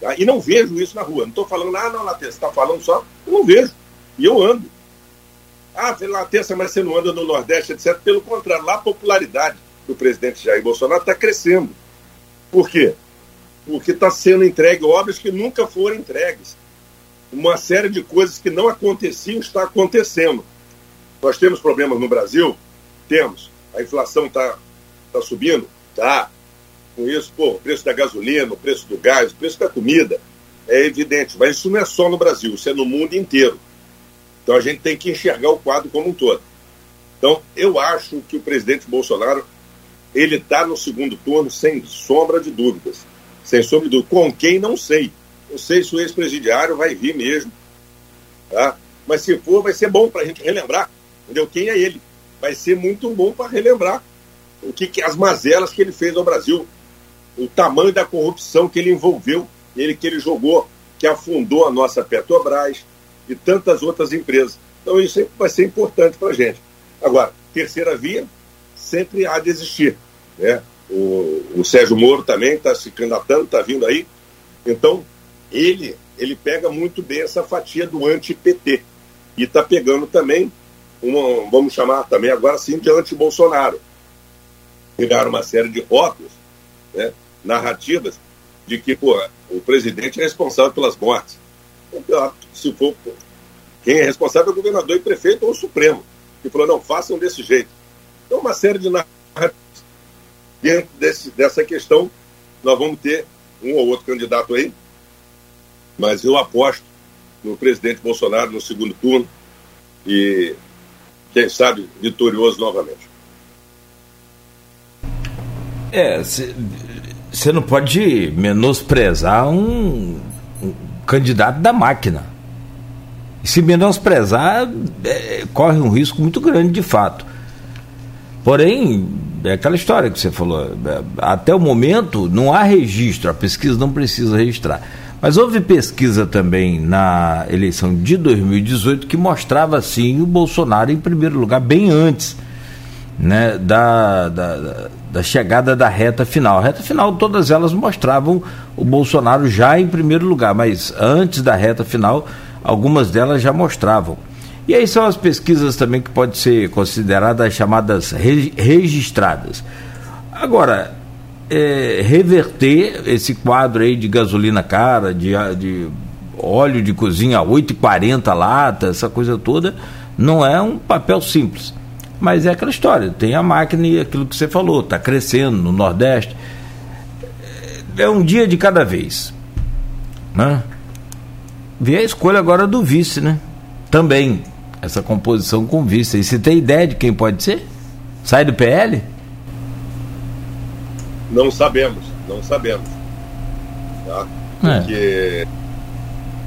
Tá? E não vejo isso na rua. Não estou falando, ah, não, Latença, você está falando só. Eu não vejo. E eu ando. Ah, Latença, mas você não anda no Nordeste, etc. Pelo contrário, lá a popularidade do presidente Jair Bolsonaro está crescendo. Por quê? Porque está sendo entregue obras que nunca foram entregues. Uma série de coisas que não aconteciam está acontecendo. Nós temos problemas no Brasil? Temos. A inflação está tá subindo? Tá com isso, pô, o preço da gasolina, o preço do gás, o preço da comida, é evidente, mas isso não é só no Brasil, isso é no mundo inteiro. Então a gente tem que enxergar o quadro como um todo. Então, eu acho que o presidente Bolsonaro ele está no segundo turno sem sombra de dúvidas. Sem sombra de dúvidas. Com quem, não sei. Não sei se o ex-presidiário vai vir mesmo. Tá? Mas se for, vai ser bom para a gente relembrar entendeu? quem é ele. Vai ser muito bom para relembrar o que, que as mazelas que ele fez ao Brasil o tamanho da corrupção que ele envolveu, ele que ele jogou, que afundou a nossa Petrobras e tantas outras empresas. Então isso vai ser importante para a gente. Agora, terceira via sempre há de existir. Né? O, o Sérgio Moro também está se candidatando, está vindo aí. Então, ele, ele pega muito bem essa fatia do anti-PT. E está pegando também, uma, vamos chamar também agora sim de anti-Bolsonaro. Pegaram uma série de rótulos né, narrativas de que pô, o presidente é responsável pelas mortes. Então, se for quem é responsável é o governador e prefeito ou o Supremo, que falou, não, façam desse jeito. Então, uma série de narrativas. Dentro desse, dessa questão, nós vamos ter um ou outro candidato aí, mas eu aposto no presidente Bolsonaro no segundo turno e, quem sabe, vitorioso novamente. É, você não pode menosprezar um, um candidato da máquina. E se menosprezar, é, corre um risco muito grande de fato. Porém, é aquela história que você falou. É, até o momento não há registro, a pesquisa não precisa registrar. Mas houve pesquisa também na eleição de 2018 que mostrava sim o Bolsonaro em primeiro lugar, bem antes né, da, da, da, chegada da reta final. A reta final, todas elas mostravam o Bolsonaro já em primeiro lugar, mas antes da reta final, algumas delas já mostravam. E aí são as pesquisas também que podem ser consideradas chamadas re, registradas. Agora, é, reverter esse quadro aí de gasolina cara, de, de óleo de cozinha a 8,40 lata, essa coisa toda, não é um papel simples. Mas é aquela história, tem a máquina e aquilo que você falou, está crescendo no Nordeste. É um dia de cada vez. Né? Vê a escolha agora do vice, né? Também, essa composição com vice. E você tem ideia de quem pode ser? Sai do PL? Não sabemos, não sabemos. Tá? É. Porque é.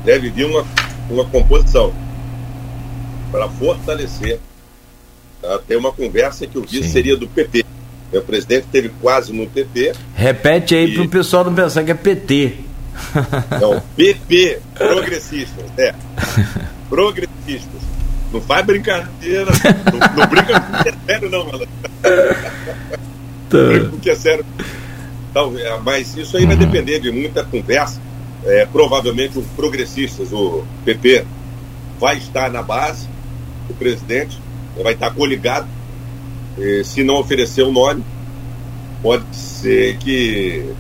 deve vir uma, uma composição para fortalecer? Tem uma conversa que o vice Sim. seria do PP. O presidente teve quase no PP. Repete aí e... para o pessoal não pensar que é PT. <laughs> Não, PP, progressistas, é. <laughs> Progressistas. Não faz brincadeira. não, não brinca com o que é sério, não, malandro. <laughs> Tá. Brinca com o que é sério. Talvez, é, mas isso aí vai depender de muita conversa. É, provavelmente os progressistas, o PP, vai estar na base, o presidente, vai estar coligado. E, se não oferecer o um nome, pode ser que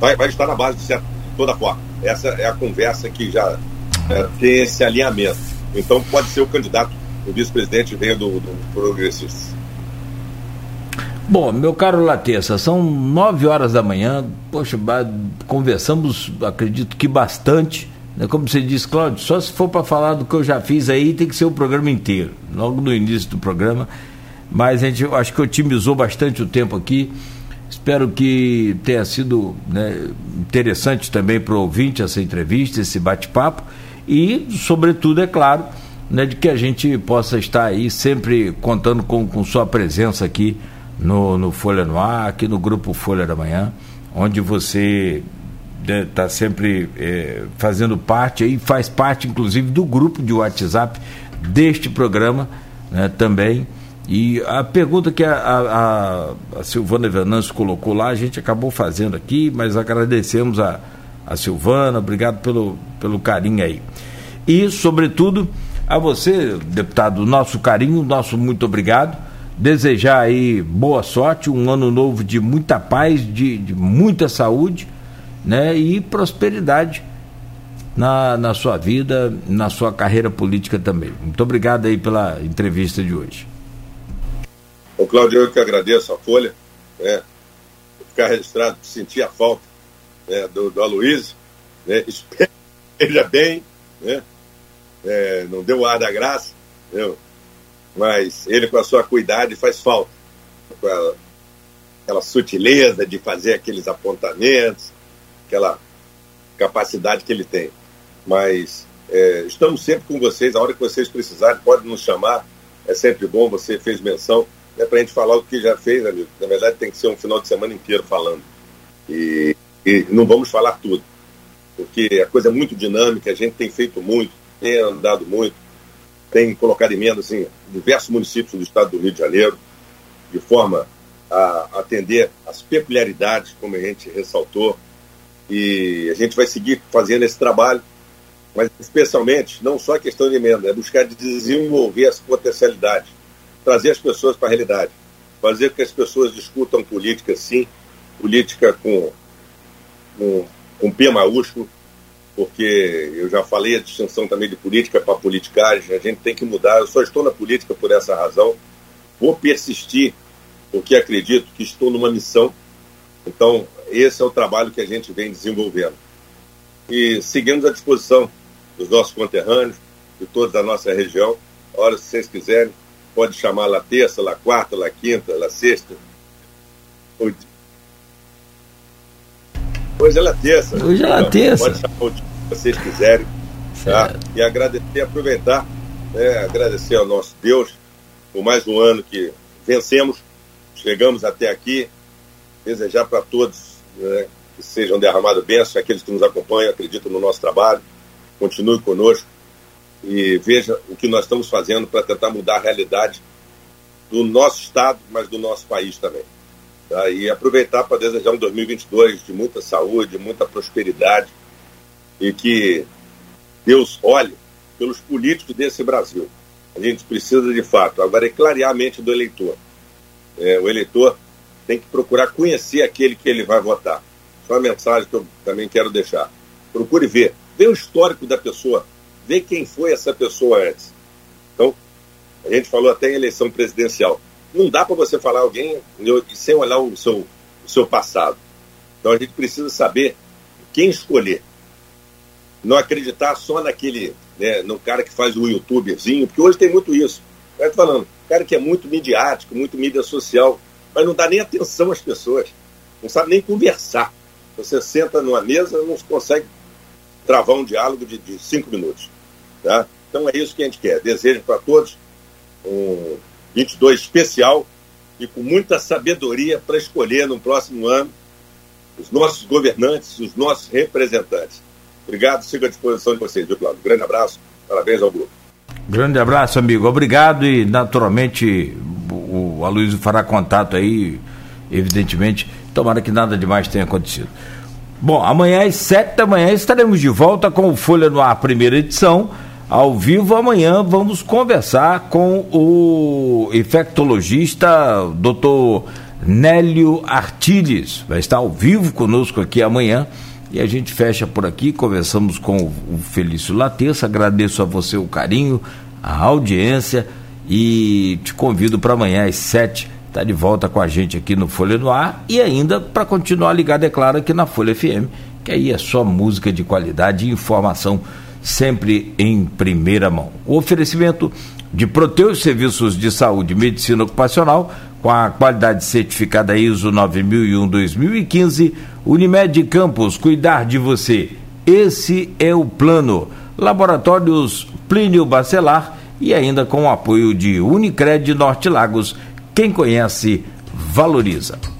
vai, vai estar na base de certa, toda forma. Essa é a conversa que já é, tem esse alinhamento. Então pode ser o candidato, o vice-presidente venha do, do progressista. Bom, meu caro Latessa, são nove horas da manhã. Poxa, conversamos, acredito que bastante. Né? Como você disse, Cláudio, só se for para falar do que eu já fiz aí, tem que ser o programa inteiro, logo no início do programa. Mas a gente acho que otimizou bastante o tempo aqui. Espero que tenha sido né, interessante também para o ouvinte essa entrevista, esse bate-papo. E, sobretudo, é claro, né, de que a gente possa estar aí sempre contando com, com sua presença aqui no, no Folha no Ar, aqui no grupo Folha da Manhã, onde você está né, sempre é, fazendo parte e faz parte, inclusive, do grupo de WhatsApp deste programa né, também. E a pergunta que a, a, a Silvana Venâncio colocou lá, a gente acabou fazendo aqui, mas agradecemos a, a Silvana, obrigado pelo, pelo carinho aí. E, sobretudo, a você, deputado, nosso carinho, nosso muito obrigado desejar aí boa sorte, um ano novo de muita paz, de, de muita saúde, né? E prosperidade na, na sua vida, na sua carreira política também. Muito obrigado aí pela entrevista de hoje. O Cláudio, eu que agradeço a Folha, né? Ficar registrado, sentir a falta né, do, do Aloysio, né? <laughs> Que esteja bem, né? É, não deu ar da graça, entendeu? mas ele com a sua cuidade faz falta. Com a, aquela sutileza de fazer aqueles apontamentos, aquela capacidade que ele tem. Mas é, estamos sempre com vocês, a hora que vocês precisarem, pode nos chamar, é sempre bom, você fez menção, é para a gente falar o que já fez, amigo. Na verdade, tem que ser um final de semana inteiro falando. E, e não vamos falar tudo, porque a coisa é muito dinâmica, a gente tem feito muito, tem andado muito, tem colocado emendas em diversos municípios do estado do Rio de Janeiro, de forma a atender as peculiaridades, como a gente ressaltou, e a gente vai seguir fazendo esse trabalho, mas especialmente, não só a questão de emenda, é buscar desenvolver as potencialidades, trazer as pessoas para a realidade, fazer com que as pessoas discutam política, sim, política com, com, com P maiúsculo, porque eu já falei a distinção também de política para politicagem, a gente tem que mudar. Eu só estou na política por essa razão. Vou persistir, porque acredito que estou numa missão. Então, esse é o trabalho que a gente vem desenvolvendo. E seguimos à disposição dos nossos conterrâneos, de todos da nossa região. A hora, se vocês quiserem, pode chamar lá terça, lá quarta, lá quinta, lá sexta. Hoje é terça. Hoje é então, terça. Pode chamar o que vocês quiserem. Tá? E agradecer, aproveitar, né, agradecer ao nosso Deus por mais um ano que vencemos, chegamos até aqui. Desejar para todos né, que sejam derramados bênçãos, aqueles que nos acompanham, acreditam no nosso trabalho. Continue conosco e veja o que nós estamos fazendo para tentar mudar a realidade do nosso Estado, mas do nosso país também. Tá? E aproveitar para desejar um 2022 de muita saúde, muita prosperidade e que Deus olhe pelos políticos desse Brasil. A gente precisa de fato. Agora é clarear a mente do eleitor. É, o eleitor tem que procurar conhecer aquele que ele vai votar. Só uma mensagem que eu também quero deixar. Procure ver. Vê o histórico da pessoa. Vê quem foi essa pessoa antes. Então, a gente falou até em eleição presidencial. Não dá para você falar alguém sem olhar o seu, o seu passado. Então a gente precisa saber quem escolher. Não acreditar só naquele, né, no cara que faz o youtuberzinho, porque hoje tem muito isso. Tô falando, cara que é muito midiático, muito mídia social, mas não dá nem atenção às pessoas, não sabe nem conversar. Você senta numa mesa não consegue travar um diálogo de, de cinco minutos. Tá? Então é isso que a gente quer. Desejo para todos um 22 especial e com muita sabedoria para escolher no próximo ano os nossos governantes, os nossos representantes. Obrigado, sigo à disposição de vocês, viu, Cláudio? Grande abraço, parabéns ao grupo. Grande abraço, amigo. Obrigado e naturalmente o, Aloysio fará contato aí, evidentemente. Tomara que nada demais tenha acontecido. Bom, amanhã às sete da manhã estaremos de volta com o Folha no Ar, primeira edição. Ao vivo amanhã vamos conversar com o infectologista Dr. Nélio Artiles. Vai estar ao vivo conosco aqui amanhã. E a gente fecha por aqui, conversamos com o Felício Laterça. Agradeço a você o carinho, a audiência e te convido para amanhã às sete tá de volta com a gente aqui no Folha no Ar e ainda para continuar ligado, é claro, aqui na Folha FM, que aí é só música de qualidade e informação sempre em primeira mão. O oferecimento de Proteus Serviços de Saúde e Medicina Ocupacional, com a qualidade certificada ISO 9001-2015, Unimed Campos, cuidar de você. Esse é o plano. Laboratórios Plínio Bacelar e ainda com o apoio de Unicred Norte Lagos. Quem conhece, valoriza.